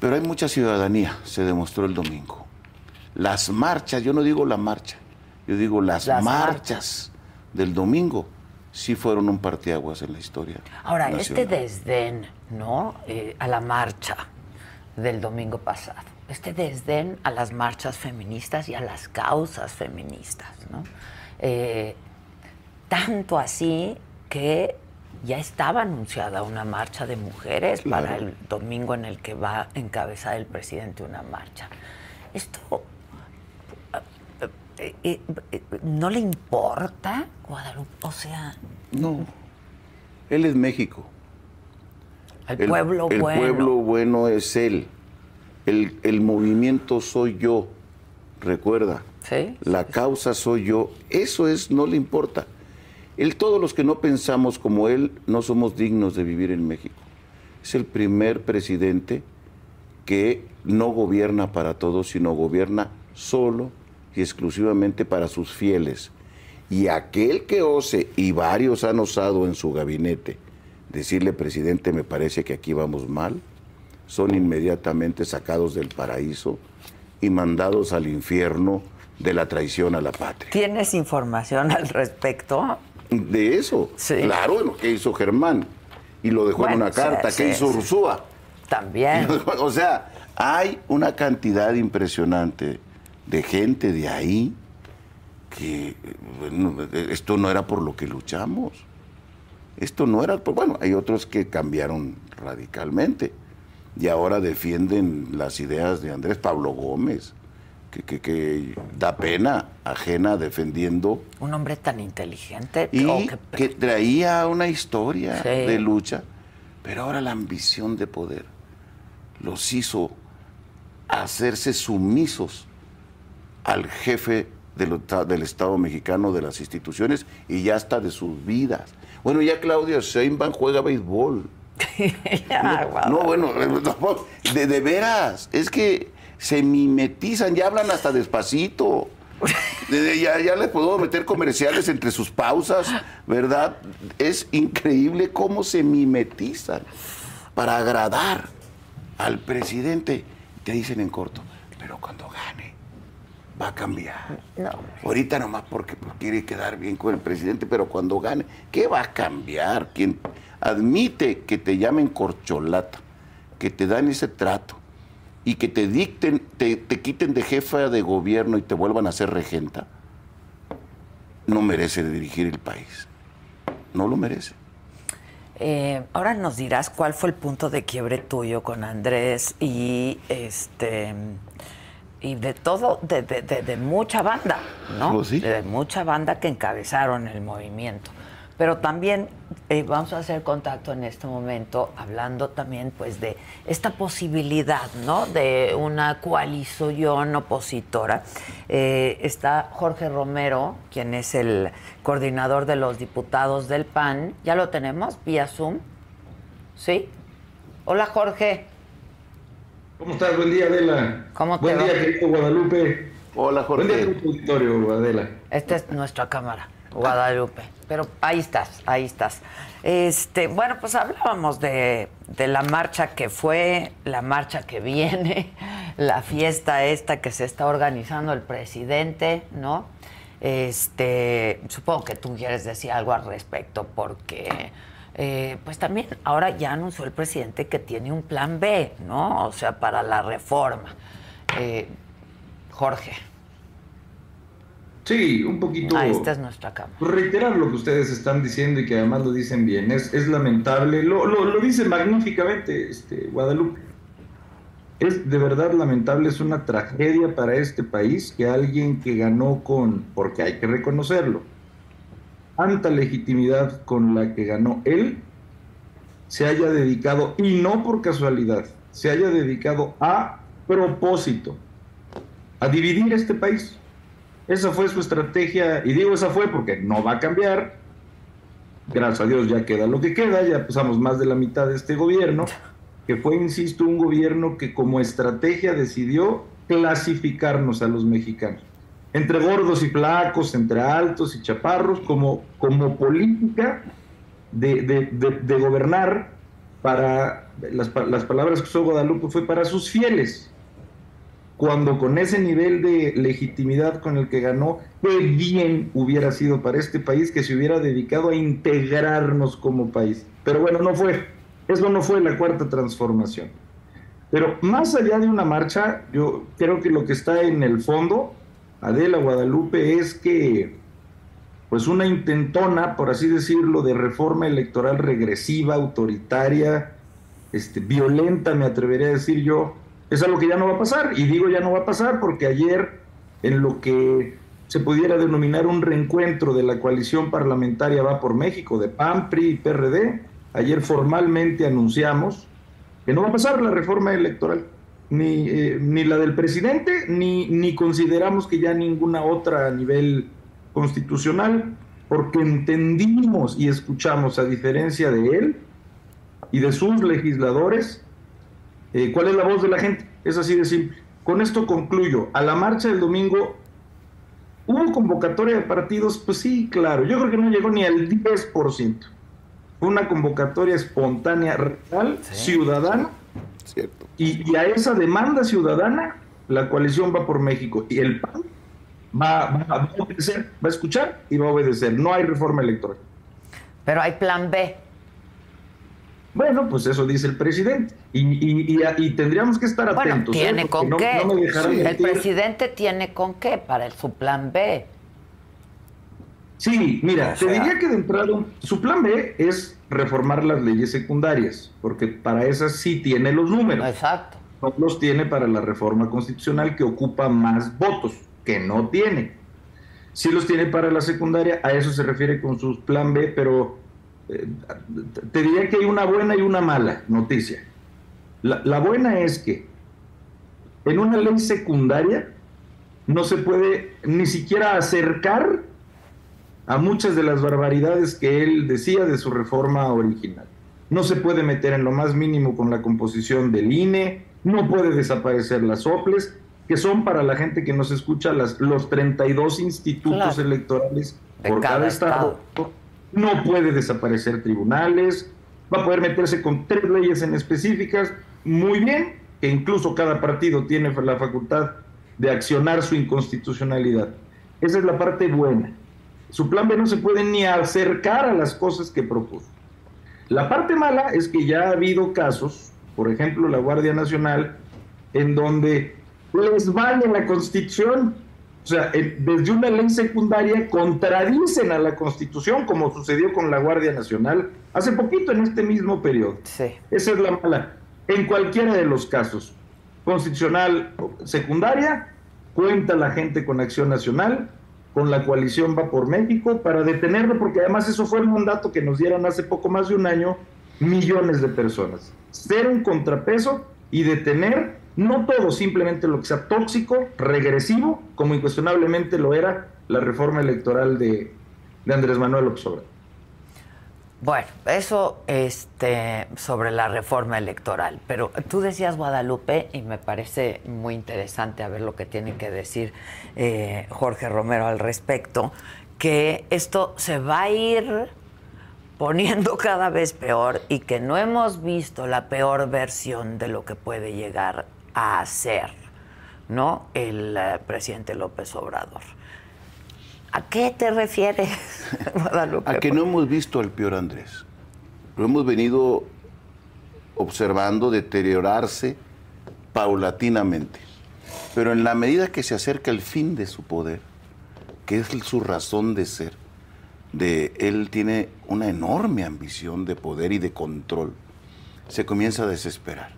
Pero hay mucha ciudadanía, se demostró el domingo. Las marchas, yo no digo la marcha, yo digo las, Las marchas del domingo, sí fueron un parteaguas en la historia. Ahora, este desdén, ¿no? Eh, a la marcha del domingo pasado. Este desdén a las marchas feministas y a las causas feministas, ¿no? Eh, tanto así que ya estaba anunciada una marcha de mujeres Claro. para el domingo en el que va a encabezar el presidente una marcha. Esto eh, eh, eh, no le importa Guadalupe, o sea, No, él es México. el, pueblo el bueno. pueblo bueno es él. El, el movimiento soy yo. Recuerda. Sí, La causa soy yo. Eso es, no le importa. Él, todos los que no pensamos como él, no somos dignos de vivir en México. Es el primer presidente que no gobierna para todos, sino gobierna solo y exclusivamente para sus fieles. Y aquel que ose, y varios han osado en su gabinete, decirle, presidente, me parece que aquí vamos mal, son inmediatamente sacados del paraíso y mandados al infierno de la traición a la patria. ¿Tienes información al respecto? De eso, Sí. claro, lo que hizo Germán y lo dejó en una sí, carta, sí, que hizo. Ursúa. También. O sea, hay una cantidad impresionante de gente de ahí que bueno, esto no era por lo que luchamos. Esto no era por, bueno, hay otros que cambiaron radicalmente y ahora defienden las ideas de Andrés Pablo Gómez, que, que- que da pena ajena defendiendo Un hombre tan inteligente. y oh, que traía una historia Sí. de lucha, pero ahora la ambición de poder los hizo hacerse sumisos al jefe del, del Estado mexicano, de las instituciones y ya hasta de sus vidas. Bueno, ya Claudia Sheinbaum juega béisbol. Guau. No, bueno, no, de, de veras, es que se mimetizan, ya hablan hasta despacito. De- de- ya, ya les puedo meter comerciales entre sus pausas, ¿verdad? Es increíble cómo se mimetizan para agradar al presidente. Te dicen en corto, pero cuando gane, va a cambiar. No, Ahorita nomás porque pues, quiere quedar bien con el presidente, pero cuando gane, ¿qué va a cambiar? Quien admite que te llamen corcholata, que te dan ese trato y que te dicten, te, te quiten de jefa de gobierno y te vuelvan a ser regenta, no merece dirigir el país. No lo merece. Eh, ahora nos dirás cuál fue el punto de quiebre tuyo con Andrés y este y de todo, de, de- de- de mucha banda, ¿no? Pues sí. De mucha banda que encabezaron el movimiento. Pero también eh, vamos a hacer contacto en este momento, hablando también pues de esta posibilidad, ¿no? De una coalición opositora. Eh, está Jorge Romero, quien es el coordinador de los diputados del PAN. ¿Ya lo tenemos vía Zoom? ¿Sí? Hola Jorge. ¿Cómo estás? Buen día, Adela. ¿Cómo te Buen va? día, querido Guadalupe. Hola, Buen día, Jorge. tu auditorio, Adela. Esta es nuestra cámara, Guadalupe. Pero ahí estás, ahí estás. Este, bueno, pues hablábamos de, de la marcha que fue, la marcha que viene, la fiesta esta que se está organizando el presidente, ¿no? Este, supongo que tú quieres decir algo al respecto porque eh, pues también ahora ya anunció el presidente que tiene un plan B, ¿no? O sea, para la reforma. Eh, Jorge. Sí, un poquito. Ah, esta es nuestra cámara. Reiterar lo que ustedes están diciendo y que además lo dicen bien. Es, es lamentable. Lo, lo, lo dice magníficamente este, Guadalupe. Es de verdad lamentable, es una tragedia para este país que alguien que ganó con, porque hay que reconocerlo, tanta legitimidad con la que ganó él, se haya dedicado, y no por casualidad, se haya dedicado a propósito, a dividir este país. Esa fue su estrategia, y digo esa fue porque no va a cambiar. Gracias a Dios ya queda lo que queda, ya pasamos más de la mitad de este gobierno, que fue, insisto, un gobierno que como estrategia decidió clasificarnos a los mexicanos, entre gordos y flacos, entre altos y chaparros, como, como política de, de, de, de gobernar para, las, las palabras que usó Guadalupe fue para sus fieles, cuando con ese nivel de legitimidad con el que ganó, qué bien hubiera sido para este país que se hubiera dedicado a integrarnos como país. Pero bueno, no fue. Eso no fue la cuarta transformación. Pero más allá de una marcha, yo creo que lo que está en el fondo, Adela Guadalupe, es que pues una intentona, por así decirlo, de reforma electoral regresiva, autoritaria, este, violenta, me atrevería a decir yo, es algo que ya no va a pasar. Y digo ya no va a pasar porque ayer, en lo que se pudiera denominar un reencuentro de la coalición parlamentaria Va por México, de PAN, PRI y PRD, ayer formalmente anunciamos que no va a pasar la reforma electoral, ni, eh, ni la del presidente, ni, ni consideramos que ya ninguna otra a nivel constitucional, porque entendimos y escuchamos, a diferencia de él y de sus legisladores, eh, ¿Cuál es la voz de la gente? Es así de simple. Con esto concluyo. A la marcha del domingo, ¿hubo convocatoria de partidos? Pues sí, claro. Yo creo que no llegó ni al 10%. Fue una convocatoria espontánea, real, sí. ciudadana. Cierto. Y, y, a esa demanda ciudadana, la coalición va por México. Y el PAN va, va, va a obedecer, va a escuchar y va a obedecer. No hay reforma electoral. Pero hay plan B. Bueno, pues eso dice el presidente. Y, y, y, y tendríamos que estar atentos. Bueno, ¿tiene ¿eh? con no, qué? No sí, el presidente tiene con qué para el, su plan B. Sí, mira, o sea, te diría que de entrada su plan B es reformar las leyes secundarias, porque para esas sí tiene los números. Exacto. No los tiene para la reforma constitucional que ocupa más votos, que no tiene. Sí los tiene para la secundaria, a eso se refiere con su plan B, pero eh, te diría que hay una buena y una mala noticia. La, la, buena es que en una ley secundaria no se puede ni siquiera acercar a muchas de las barbaridades que él decía de su reforma original. No se puede meter en lo más mínimo con la composición del INE, no puede desaparecer las OPLES, que son para la gente que nos escucha las, los 32 institutos claro. electorales por cada, cada estado. estado no puede desaparecer tribunales, va a poder meterse con tres leyes en específicas, muy bien, que incluso cada partido tiene la facultad de accionar su inconstitucionalidad. Esa es la parte buena. Su plan B no se puede ni acercar a las cosas que propuso. La parte mala es que ya ha habido casos, por ejemplo, la Guardia Nacional, en donde les vale la Constitución o sea, desde una ley secundaria contradicen a la Constitución, como sucedió con la Guardia Nacional hace poquito en este mismo periodo. Sí. Esa es la mala. En cualquiera de los casos, constitucional secundaria, cuenta la gente con Acción Nacional, con la coalición Va por México, para detenerlo, porque además eso fue el mandato que nos dieron hace poco más de un año millones de personas. Ser un contrapeso y detener no todo, simplemente lo que sea tóxico, regresivo, como incuestionablemente lo era la reforma electoral de, de Andrés Manuel López Obrador. Bueno, eso este, sobre la reforma electoral. Pero tú decías Guadalupe y me parece muy interesante a ver lo que tiene que decir eh, Jorge Romero al respecto, que esto se va a ir poniendo cada vez peor y que no hemos visto la peor versión de lo que puede llegar a hacer. ¿no? El eh, presidente López Obrador. ¿A qué te refieres, Guadalupe? A que no hemos visto al peor Andrés. Lo hemos venido observando deteriorarse paulatinamente. Pero en la medida que se acerca el fin de su poder, que es su razón de ser, de él tiene una enorme ambición de poder y de control, se comienza a desesperar.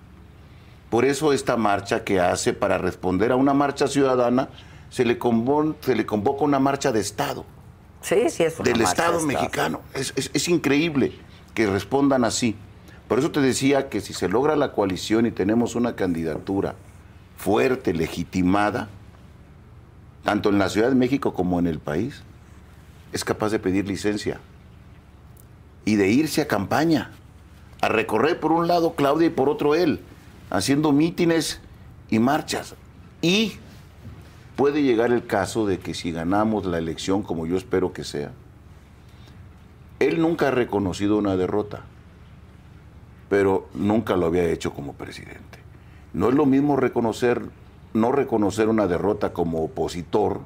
Por eso esta marcha que hace para responder a una marcha ciudadana, se le, convo- se le convoca una marcha de Estado Sí, sí, es una del marcha Estado de mexicano. Es, es- es increíble que respondan así. Por eso te decía que si se logra la coalición y tenemos una candidatura fuerte, legitimada, tanto en la Ciudad de México como en el país, es capaz de pedir licencia y de irse a campaña, a recorrer por un lado Claudia y por otro él, haciendo mítines y marchas. Y puede llegar el caso de que si ganamos la elección, como yo espero que sea, él nunca ha reconocido una derrota, pero nunca lo había hecho como presidente. No es lo mismo reconocer, no reconocer una derrota como opositor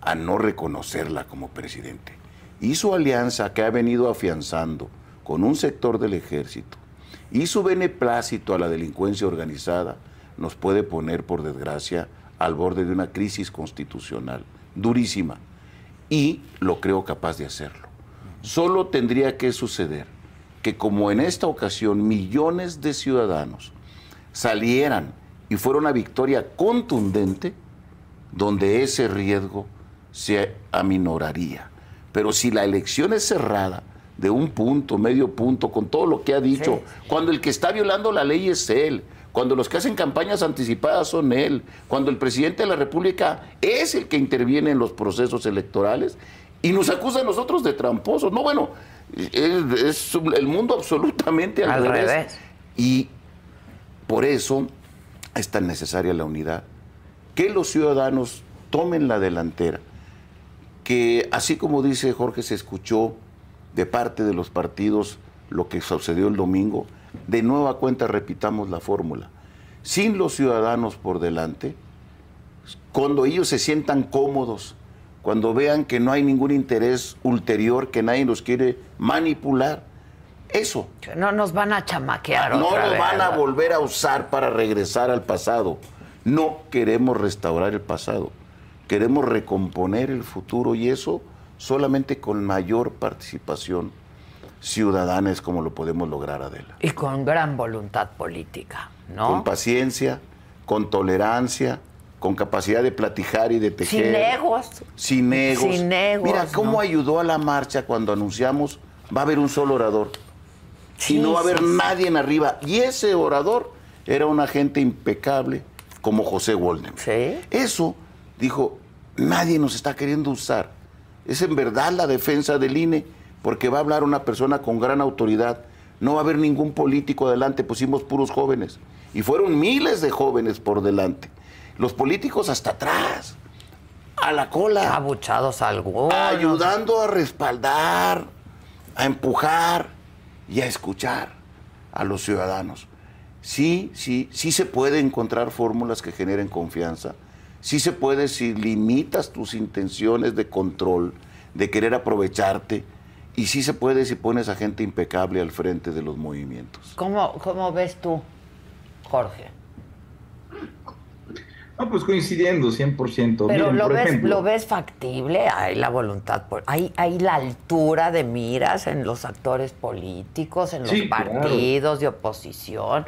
a no reconocerla como presidente. Y su alianza que ha venido afianzando con un sector del ejército y su beneplácito a la delincuencia organizada nos puede poner, por desgracia, al borde de una crisis constitucional durísima. Y lo creo capaz de hacerlo. Solo tendría que suceder que como en esta ocasión millones de ciudadanos salieran y fuera una victoria contundente, donde ese riesgo se aminoraría. Pero si la elección es cerrada, de un punto, medio punto, con todo lo que ha dicho, cuando el que está violando la ley es él, cuando los que hacen campañas anticipadas son él, cuando el presidente de la República es el que interviene en los procesos electorales y nos acusa a nosotros de tramposos. No, bueno, es, es el mundo absolutamente al, Al revés. revés. Y por eso es tan necesaria la unidad. Que los ciudadanos tomen la delantera. Que así como dice Jorge, se escuchó de parte de los partidos lo que sucedió el domingo, de nueva cuenta repitamos la fórmula. Sin los ciudadanos por delante, cuando ellos se sientan cómodos, cuando vean que no hay ningún interés ulterior, que nadie los quiere manipular, eso No nos van a chamaquear no otra lo vez. van a volver a usar para regresar al pasado. No queremos restaurar el pasado. Queremos recomponer el futuro y eso solamente con mayor participación ciudadana es como lo podemos lograr, Adela. Y con gran voluntad política, ¿no? Con paciencia, con tolerancia, con capacidad de platicar y de tejer. Sin egos. Sin egos. Sin egos, Mira cómo ¿no? ayudó a la marcha cuando anunciamos va a haber un solo orador. Sí, y no va a haber sí, sí. nadie en arriba. Y ese orador era un agente impecable como José. Sí. Eso, dijo, nadie nos está queriendo usar. Es en verdad la defensa del INE, porque va a hablar una persona con gran autoridad. No va a haber ningún político adelante, pusimos puros jóvenes. Y fueron miles de jóvenes por delante. Los políticos hasta atrás, a la cola. Abuchados algunos. Ayudando a respaldar, a empujar y a escuchar a los ciudadanos. Sí, sí, sí se puede encontrar fórmulas que generen confianza. Sí se puede si limitas tus intenciones de control, de querer aprovecharte. Y sí se puede si pones a gente impecable al frente de los movimientos. ¿Cómo, ¿Cómo ves tú, Jorge? No, pues coincidiendo 100%. Pero Miren, lo por ves, ejemplo, lo ves factible, hay la voluntad, hay, hay la altura de miras en los actores políticos, en los Sí, claro. partidos de oposición,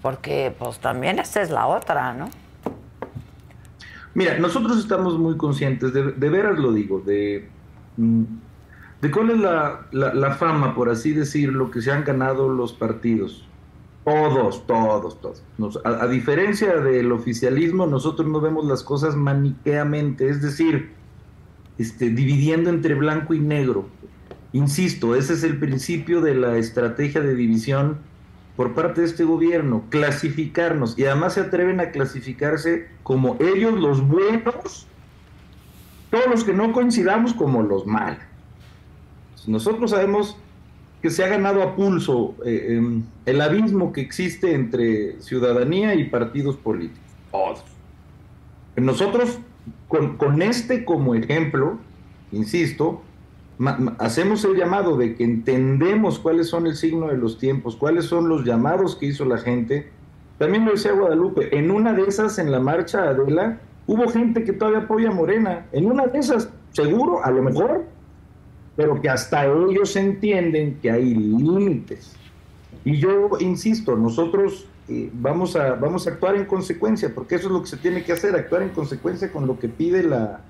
porque pues también esa es la otra, ¿no? Mira, nosotros estamos muy conscientes, de, de veras lo digo, de, mm, de cuál es la, la- fama, por así decirlo, que se han ganado los partidos. Todos, todos, todos. A diferencia del oficialismo, nosotros no vemos las cosas maniqueamente, es decir, este, dividiendo entre blanco y negro. Insisto, ese es el principio de la estrategia de división por parte de este gobierno, clasificarnos, y además se atreven a clasificarse como ellos los buenos, todos los que no coincidamos como los malos. Nosotros sabemos que se ha ganado a pulso eh, em, el abismo que existe entre ciudadanía y partidos políticos, todos. Nosotros, con, con este como ejemplo, insisto, hacemos el llamado de que entendemos cuáles son el signo de los tiempos, cuáles son los llamados que hizo la gente. También lo decía Guadalupe, en una de esas, en la marcha Adela, hubo gente que todavía apoya a Morena. En una de esas, seguro, a lo mejor, pero que hasta ellos entienden que hay límites. Y yo insisto, nosotros eh, vamos, a, vamos a actuar en consecuencia, porque eso es lo que se tiene que hacer, actuar en consecuencia con lo que pide la,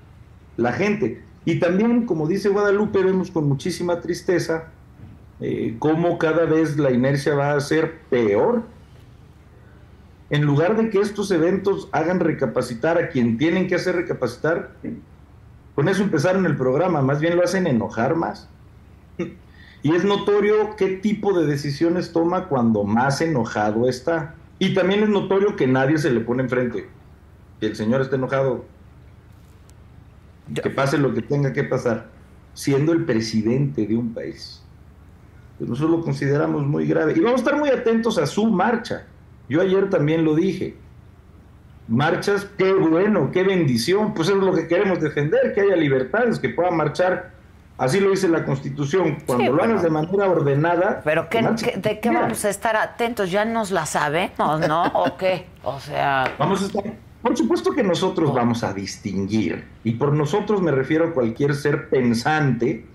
la gente. Y también, como dice Guadalupe, vemos con muchísima tristeza eh, cómo cada vez la inercia va a ser peor. En lugar de que estos eventos hagan recapacitar a quien tienen que hacer recapacitar, con eso empezaron el programa, más bien lo hacen enojar más. Y es notorio qué tipo de decisiones toma cuando más enojado está. Y también es notorio que nadie se le pone enfrente. Que el señor esté enojado, que pase lo que tenga que pasar, siendo el presidente de un país. Pues nosotros lo consideramos muy grave. Y vamos a estar muy atentos a su marcha. Yo ayer también lo dije. Marchas, qué bueno, qué bendición. Pues eso es lo que queremos defender, que haya libertades, que pueda marchar. Así lo dice la Constitución. Cuando lo hagas de manera ordenada. Pero ¿de qué vamos a estar atentos? ¿Ya nos la sabemos, no? ¿O qué? O sea. Vamos a estar por supuesto que nosotros vamos a distinguir, y por nosotros me refiero a cualquier ser pensante,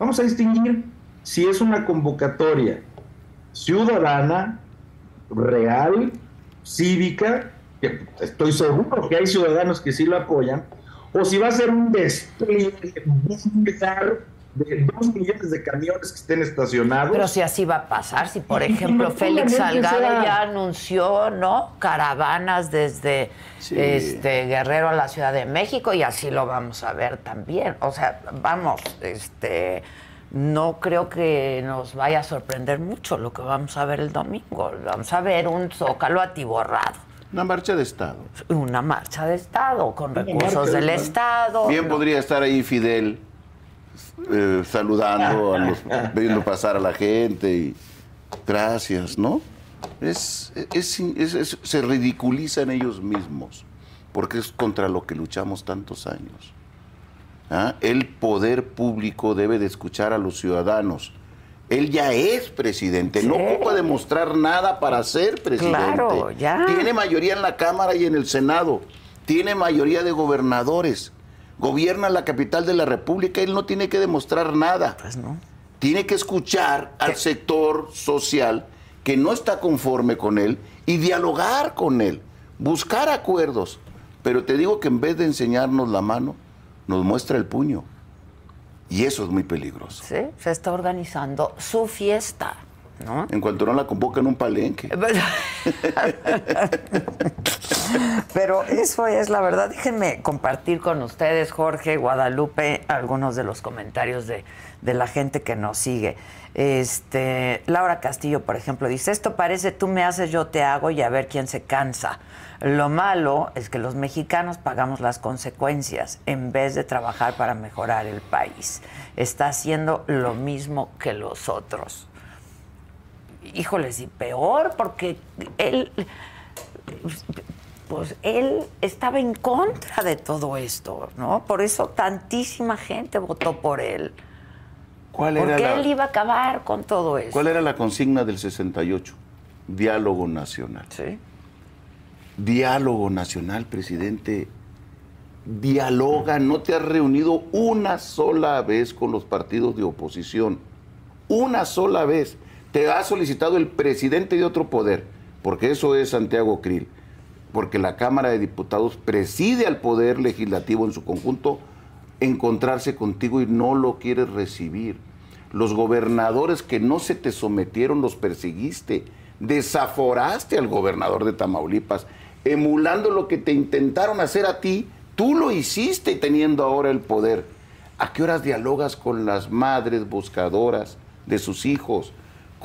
vamos a distinguir si es una convocatoria ciudadana, real, cívica, que estoy seguro que hay ciudadanos que sí lo apoyan, o si va a ser un despliegue de dos millones de camiones que estén estacionados. Pero si así va a pasar, si por ejemplo Félix Salgado ya anunció, ¿no? Caravanas desde este Guerrero a la Ciudad de México y así lo vamos a ver también. O sea, vamos, este no creo que nos vaya a sorprender mucho lo que vamos a ver el domingo. Vamos a ver un zócalo atiborrado. Una marcha de Estado. Una marcha de Estado, con recursos del Estado. Bien podría estar ahí Fidel eh, saludando, a los, viendo pasar a la gente y gracias, ¿no? Es, es, se ridiculizan ellos mismos, porque es contra lo que luchamos tantos años. ¿Ah? El poder público debe de escuchar a los ciudadanos. Él ya es presidente, no ocupa demostrar nada para ser presidente. Tiene mayoría en la Cámara y en el Senado, tiene mayoría de gobernadores gobierna la capital de la República, él no tiene que demostrar nada. Pues no. Tiene que escuchar al sector social que no está conforme con él y dialogar con él, buscar acuerdos. Pero te digo que en vez de enseñarnos la mano, nos muestra el puño. Y eso es muy peligroso. Sí, se está organizando su fiesta. En cuanto no la convocan un palenque. Pero eso es la verdad. Déjenme compartir con ustedes, Jorge, Guadalupe, algunos de los comentarios de, de la gente que nos sigue. Este, Laura Castillo, por ejemplo, dice, esto parece tú me haces, yo te hago y a ver quién se cansa. Lo malo es que los mexicanos pagamos las consecuencias en vez de trabajar para mejorar el país. Está haciendo lo mismo que los otros híjoles, y peor, porque él, pues él estaba en contra de todo esto, ¿no? Por eso tantísima gente votó por él. ¿Cuál era porque él iba a acabar con todo eso. ¿Cuál era la consigna del 68? Diálogo nacional. Sí. Diálogo nacional, presidente. Dialoga, no te has reunido una sola vez con los partidos de oposición. Una sola vez te ha solicitado el presidente de otro poder, porque eso es Santiago Krill, porque la Cámara de Diputados preside al Poder Legislativo en su conjunto, encontrarse contigo y no lo quieres recibir. Los gobernadores que no se te sometieron los perseguiste, desaforaste al gobernador de Tamaulipas, emulando lo que te intentaron hacer a ti, tú lo hiciste teniendo ahora el poder. ¿A qué horas dialogas con las madres buscadoras de sus hijos?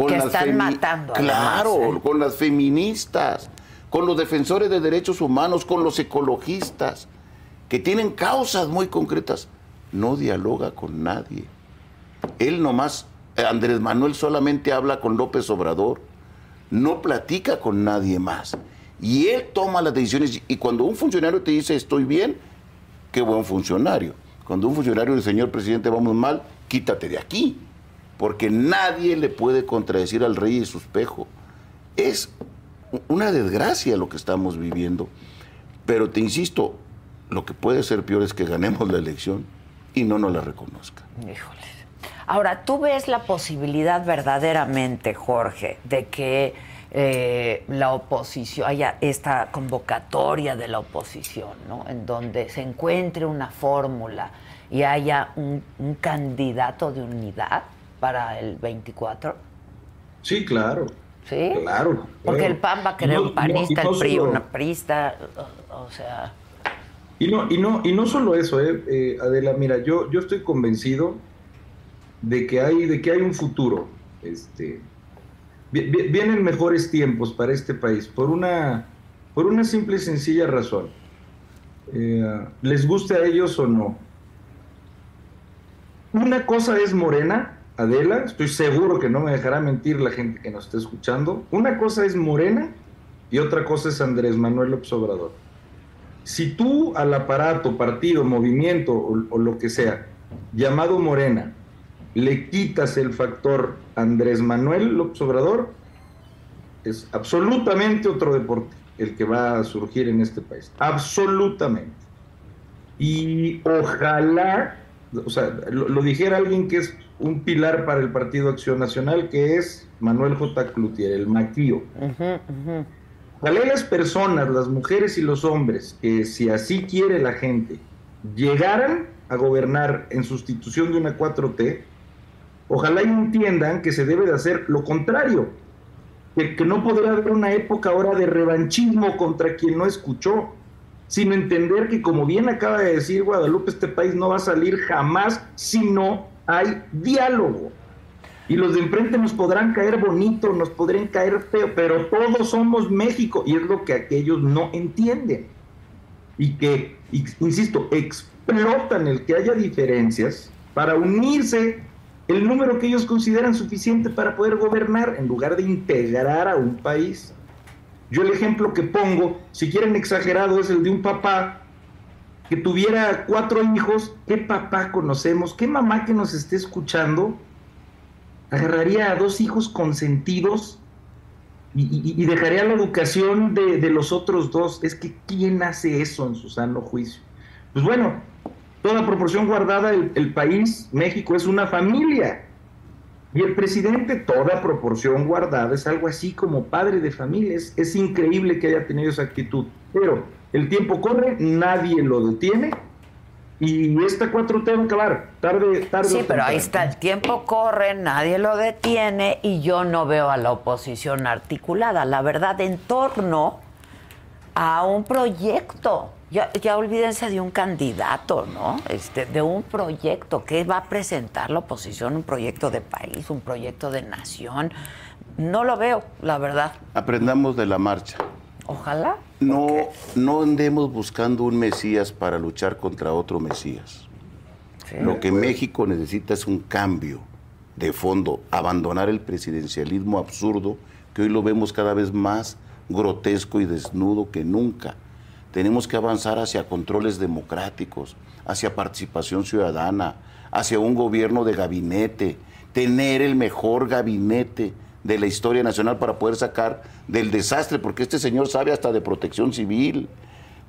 que están matando. Claro, ¿eh? con las feministas, con los defensores de derechos humanos, con los ecologistas, que tienen causas muy concretas. No dialoga con nadie. Él nomás, Andrés Manuel solamente habla con López Obrador, no platica con nadie más. Y él toma las decisiones. Y cuando un funcionario te dice estoy bien, qué buen funcionario. Cuando un funcionario dice, señor presidente, vamos mal, quítate de aquí. Porque nadie le puede contradecir al rey y su espejo. Es una desgracia lo que estamos viviendo. Pero te insisto, lo que puede ser peor es que ganemos la elección y no nos la reconozca. Híjole. Ahora, ¿tú ves la posibilidad verdaderamente, Jorge, de que eh, la oposición, haya esta convocatoria de la oposición, ¿no? En donde se encuentre una fórmula y haya un, un candidato de unidad para el 24? Sí, claro. ¿Sí? Claro. Porque claro. el PAN va a querer No, un panista, no, y no el PRI solo- una prista, o, o sea... Y no, y no, y no solo eso, eh, eh, Adela, mira, yo, yo estoy convencido de que hay, de que hay un futuro. Este, vi- vi- vienen mejores tiempos para este país, por una, por una simple y sencilla razón. Eh, les guste a ellos o no. Una cosa es Morena, Adela, estoy seguro que no me dejará mentir la gente que nos está escuchando. Una cosa es Morena y otra cosa es Andrés Manuel López Obrador. Si tú al aparato, partido, movimiento o, lo que sea, llamado Morena, le quitas el factor Andrés Manuel López Obrador, es absolutamente otro deporte el que va a surgir en este país. Absolutamente. Y ojalá, o sea, lo dijera alguien que es un pilar para el Partido Acción Nacional, que es Manuel J. Cloutier, el maquío. Ojalá las personas, las mujeres y los hombres, que si así quiere la gente, llegaran a gobernar en sustitución de una 4T, ojalá y entiendan que se debe de hacer lo contrario, que, que no podrá haber una época ahora de revanchismo contra quien no escuchó, sino entender que como bien acaba de decir Guadalupe, este país no va a salir jamás si no hay diálogo. Y los de enfrente nos podrán caer bonito, nos podrán caer feo, pero todos somos México y es lo que aquellos no entienden. Y que, insisto, explotan el que haya diferencias para unirse el número que ellos consideran suficiente para poder gobernar en lugar de integrar a un país. Yo el ejemplo que pongo, si quieren exagerado, es el de un papá que tuviera cuatro hijos. ¿Qué papá conocemos? ¿Qué mamá que nos esté escuchando agarraría a dos hijos consentidos y, dejaría la educación de, los otros dos? Es que ¿quién hace eso en su sano juicio? Pues bueno, toda proporción guardada, el, el país, México, es una familia. Y el presidente, toda proporción guardada, es algo así como padre de familia. Es, es increíble que haya tenido esa actitud. Pero el tiempo corre, nadie lo detiene. Y esta 4T va a acabar, tarde, tarde. Sí, pero ahí está, el tiempo corre, nadie lo detiene y yo no veo a la oposición articulada, la verdad, en torno a un proyecto. Ya, ya olvídense de un candidato, ¿no? Este, de un proyecto que va a presentar la oposición, un proyecto de país, un proyecto de nación. No lo veo, la verdad. Aprendamos de la marcha. Ojalá. No, no andemos buscando un Mesías para luchar contra otro Mesías. Lo que México necesita es un cambio de fondo, abandonar el presidencialismo absurdo que hoy lo vemos cada vez más grotesco y desnudo que nunca. Tenemos que avanzar hacia controles democráticos, hacia participación ciudadana, hacia un gobierno de gabinete, tener el mejor gabinete de la historia nacional para poder sacar del desastre, porque este señor sabe hasta de protección civil.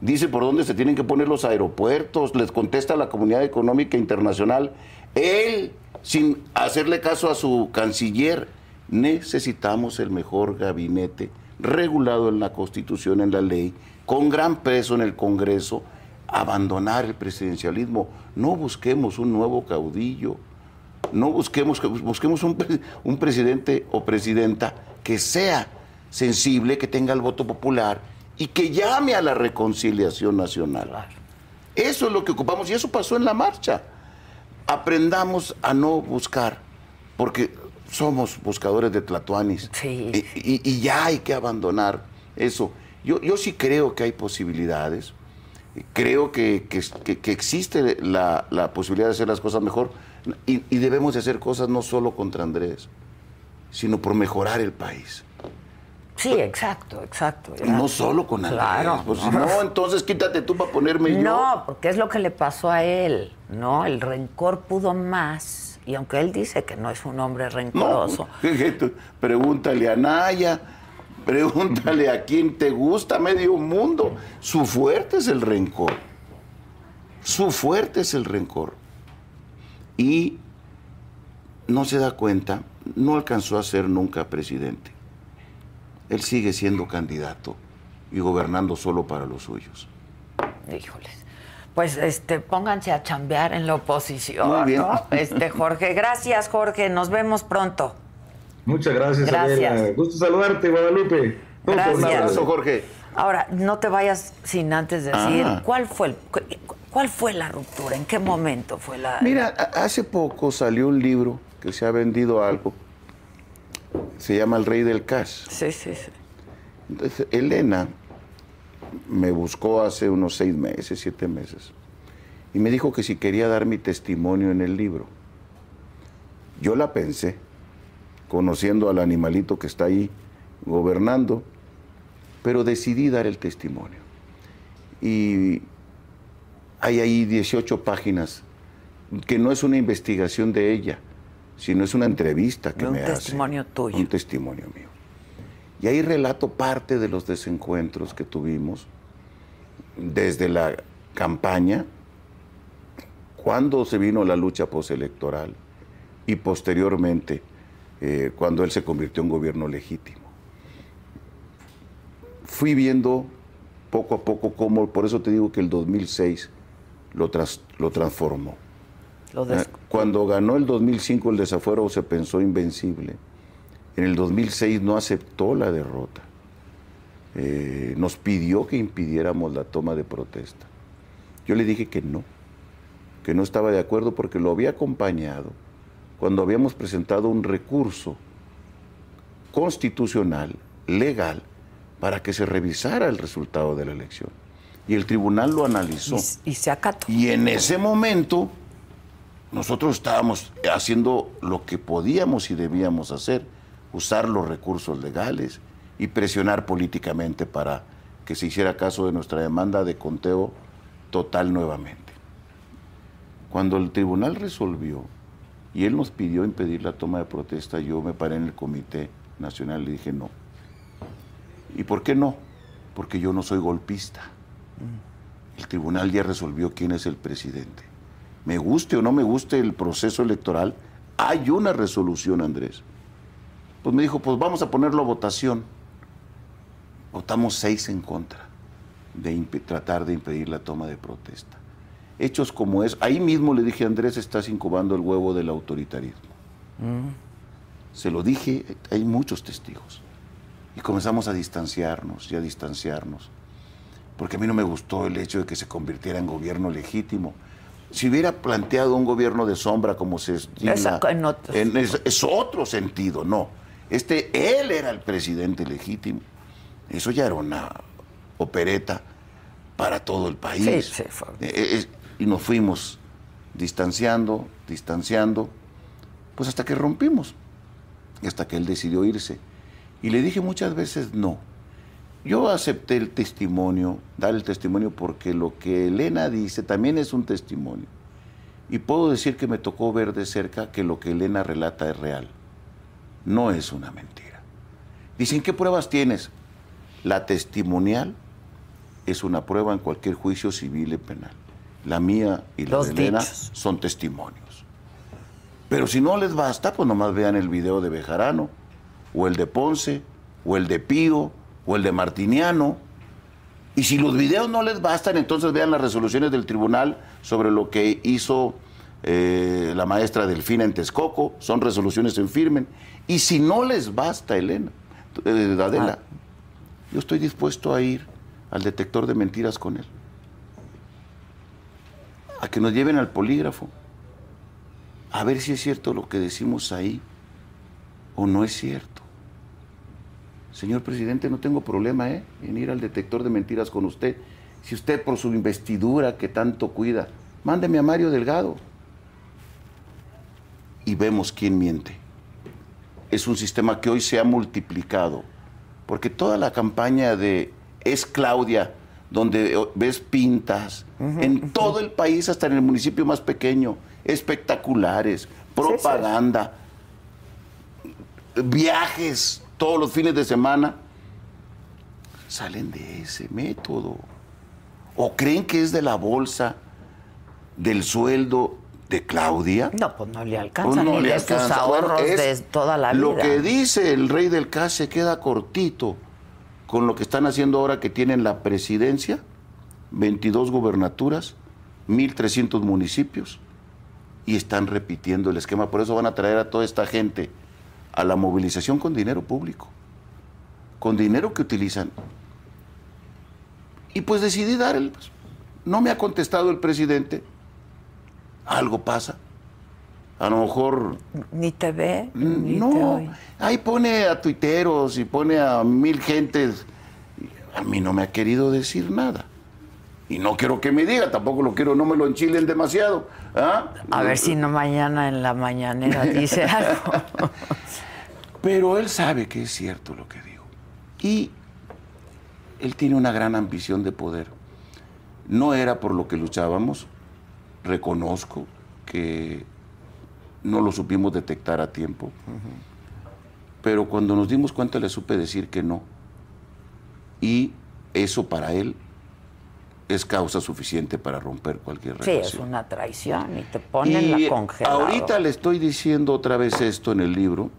Dice por dónde se tienen que poner los aeropuertos, les contesta a la comunidad económica internacional. Él, sin hacerle caso a su canciller, necesitamos el mejor gabinete regulado en la Constitución, en la ley, con gran peso en el Congreso, abandonar el presidencialismo. No busquemos un nuevo caudillo, no busquemos, busquemos un, un presidente o presidenta que sea sensible, que tenga el voto popular y que llame a la reconciliación nacional. Eso es lo que ocupamos y eso pasó en la marcha. Aprendamos a no buscar, porque somos buscadores de tlatoanis y, y- y ya hay que abandonar eso. Yo, yo sí creo que hay posibilidades, creo que, que- que- que existe la, la posibilidad de hacer las cosas mejor y, y debemos de hacer cosas no solo contra Andrés, sino por mejorar el país. Sí, exacto, exacto. Y no solo con Andrés. Claro. Pues, si no, entonces quítate tú para ponerme yo. No, porque es lo que le pasó a él, ¿no? El rencor pudo más. Y aunque él dice que no es un hombre No, rencoroso, tú, pregúntale a Naya, pregúntale a quien te gusta, medio mundo. Su fuerte es el rencor. Su fuerte es el rencor. Y no se da cuenta, no alcanzó a ser nunca presidente. Él sigue siendo candidato y gobernando solo para los suyos. híjoles. Pues este, pónganse a chambear en la oposición. Muy bien. ¿no? Este, Jorge, gracias, Jorge. Nos vemos pronto. Muchas gracias, Gracias. Adela. Gusto saludarte, Guadalupe. Un Gracias. abrazo. Jorge. Ahora, no te vayas sin antes decir Ah. cuál fue el, cu- cuál fue la ruptura, en qué momento fue la. Mira, hace poco salió un libro que se ha vendido algo. Se llama El Rey del Cash. Sí, sí, sí. Entonces, Elena me buscó hace unos seis meses, siete meses, y me dijo que si quería dar mi testimonio en el libro. Yo la pensé, conociendo al animalito que está ahí gobernando, pero decidí dar el testimonio. Y hay ahí 18 páginas, que no es una investigación de ella, sino es una entrevista que Un me hace. testimonio tuyo. Un testimonio mío. Y ahí relato parte de los desencuentros que tuvimos desde la campaña, cuando se vino la lucha postelectoral y posteriormente eh, cuando él se convirtió en gobierno legítimo. Fui viendo poco a poco cómo, por eso te digo que el 2006 lo, tras- lo transformó. Lo Eh, Cuando ganó el 2005 el desafuero se pensó invencible. En el 2006 no aceptó la derrota. Eh, nos pidió que impidiéramos la toma de protesta. Yo le dije que no, que no estaba de acuerdo porque lo había acompañado cuando habíamos presentado un recurso constitucional, legal, para que se revisara el resultado de la elección. Y el tribunal lo analizó. Y, y se acató. Y en ese momento nosotros estábamos haciendo lo que podíamos y debíamos hacer, usar los recursos legales y presionar políticamente para que se hiciera caso de nuestra demanda de conteo total nuevamente. Cuando el tribunal resolvió y él nos pidió impedir la toma de protesta, yo me paré en el Comité Nacional y dije no. ¿Y por qué no? Porque yo no soy golpista. El tribunal ya resolvió quién es el presidente. Me guste o no me guste el proceso electoral, hay una resolución, Andrés. Pues me dijo, pues vamos a ponerlo a votación. Votamos seis en contra de tratar de impedir la toma de protesta. Hechos como es, ahí mismo le dije, Andrés, estás incubando el huevo del autoritarismo. Se lo dije, hay muchos testigos. Y comenzamos a distanciarnos y a distanciarnos. Porque a mí no me gustó el hecho de que se convirtiera en gobierno legítimo. Si hubiera planteado un gobierno de sombra como se estila, Esa- en otros- en- es, es otro sentido, no. Este, él era el presidente legítimo. Eso ya era una opereta para todo el país. Sí, sí, fue- Eh, eh, y nos fuimos distanciando, distanciando, pues hasta que rompimos. Y hasta que él decidió irse. Y le dije muchas veces no. Yo acepté el testimonio, dar el testimonio porque lo que Elena dice también es un testimonio. Y puedo decir que me tocó ver de cerca que lo que Elena relata es real. No es una mentira. Dicen, ¿qué pruebas tienes? La testimonial es una prueba en cualquier juicio civil y penal. La mía y la Los de Elena dichos. son testimonios. Pero si no les basta, pues nomás vean el video de Bejarano, o el de Ponce, o el de Pío, o el de Martiniano. Y si los videos no les bastan, entonces vean las resoluciones del tribunal sobre lo que hizo eh, la maestra Delfina en Texcoco. Son resoluciones en firme. Y si no les basta, Elena, eh, Adela, yo estoy dispuesto a ir al detector de mentiras con él. A que nos lleven al polígrafo. A ver si es cierto lo que decimos ahí o no es cierto. Señor presidente, no tengo problema ¿eh? en ir al detector de mentiras con usted. Si usted por su investidura que tanto cuida, mándeme a Mario Delgado. Y vemos quién miente. Es un sistema que hoy se ha multiplicado porque toda la campaña de es Claudia, donde ves pintas, en todo el país, hasta en el municipio más pequeño, espectaculares, propaganda, viajes todos los fines de semana, salen de ese método. ¿O creen que es de la bolsa, del sueldo de Claudia? No, pues no le alcanza Pues no ni le de sus alcanza. Bueno, ahorros de toda la vida. Lo que dice el rey del CAS se queda cortito con lo que están haciendo ahora que tienen la presidencia, 22 gubernaturas, 1.300 municipios, y están repitiendo el esquema. Por eso van a traer a toda esta gente a la movilización con dinero público, con dinero que utilizan. Y pues decidí dar el... No me ha contestado el presidente. Algo pasa. A lo mejor Ni te ve, ni te no, oye. ahí pone a tuiteros y pone a mil gentes. A mí no me ha querido decir nada. Y no quiero que me diga, tampoco lo quiero, no me lo enchilen demasiado. ¿ah? A ver si no mañana en la mañanera dice algo. Pero él sabe que es cierto lo que digo. Y él tiene una gran ambición de poder. No era por lo que luchábamos, reconozco que no lo supimos detectar a tiempo, pero cuando nos dimos cuenta le supe decir que no. Y eso para él es causa suficiente para romper cualquier Sí, relación. es una traición y te ponen Y la congeladora. ahorita le estoy diciendo otra vez esto en el libro,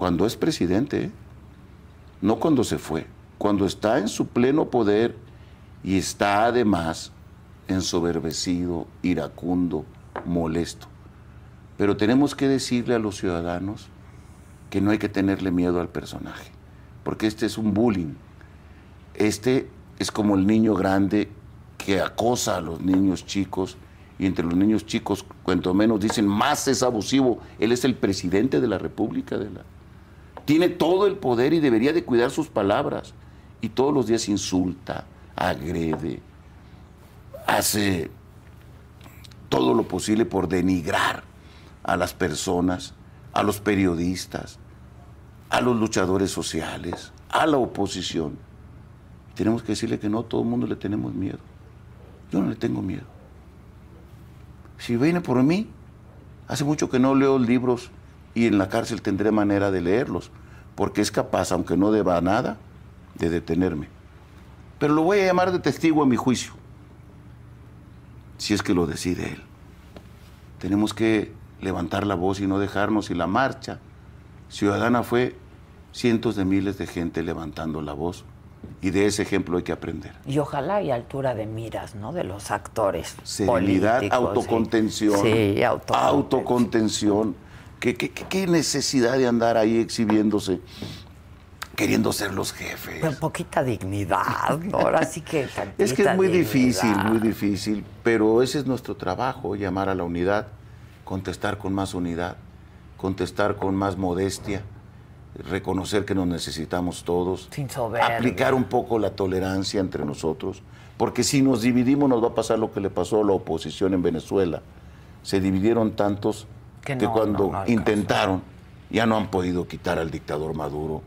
cuando es presidente, ¿eh? no cuando se fue, cuando está en su pleno poder y está además ensoberbecido, iracundo, molesto. Pero tenemos que decirle a los ciudadanos que no hay que tenerle miedo al personaje, porque este es un bullying. Este es como el niño grande que acosa a los niños chicos y entre los niños chicos, cuanto menos dicen, más es abusivo. Él es el presidente de la República. De la... Tiene todo el poder y debería de cuidar sus palabras. Y todos los días insulta, agrede, hace todo lo posible por denigrar a las personas, a los periodistas, a los luchadores sociales, a la oposición. Tenemos que decirle que no, todo el mundo le tenemos miedo. Yo no le tengo miedo. Si viene por mí, hace mucho que no leo libros y en la cárcel tendré manera de leerlos, porque es capaz, aunque no deba nada, de detenerme. Pero lo voy a llamar de testigo a mi juicio, si es que lo decide él. Tenemos que levantar la voz y no dejarnos, y la marcha ciudadana fue cientos de miles de gente levantando la voz, y de ese ejemplo hay que aprender. Y ojalá hay altura de miras, ¿no? De los actores. Serenidad, políticos, sí. autocontención. Sí, autocontención. autocontención. ¿Qué, qué, qué- qué necesidad de andar ahí exhibiéndose, queriendo ser los jefes? Pero poquita dignidad, ¿no? Ahora sí que. Es que es muy difícil, muy difícil, pero ese es nuestro trabajo, llamar a la unidad, contestar con más unidad, contestar con más modestia, reconocer que nos necesitamos todos, Sin soberbia. aplicar un poco la tolerancia entre nosotros, porque si nos dividimos nos va a pasar lo que le pasó a la oposición en Venezuela. Se dividieron tantos Que cuando no, no alcanzó. intentaron ya no han podido quitar al dictador Maduro,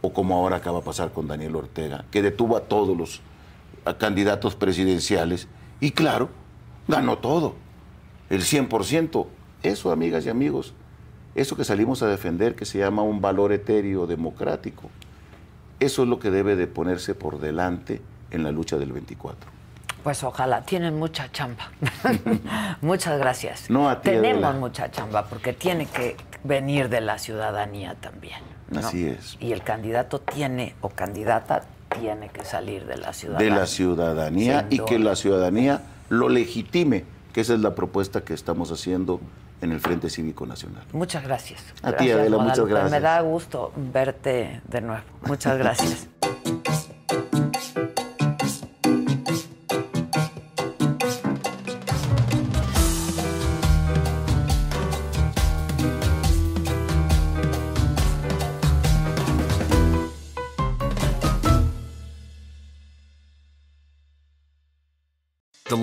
o como ahora acaba de pasar con Daniel Ortega, que detuvo a todos los a candidatos presidenciales y claro, ganó todo, el 100%. Eso, amigas y amigos, eso que salimos a defender, que se llama un valor etéreo democrático, eso es lo que debe de ponerse por delante en la lucha del 24. Pues ojalá, tienen mucha chamba. Muchas gracias. No, a ti, Tenemos Adela. mucha chamba porque tiene que venir de la ciudadanía también. ¿no? Así es. Y el candidato tiene o candidata tiene que salir de la ciudadanía. De la ciudadanía y que la ciudadanía lo legitime, que esa es la propuesta que estamos haciendo en el Frente Cívico Nacional. Muchas gracias. A ti, Adela, muchas gracias. Me da gusto verte de nuevo. Muchas gracias.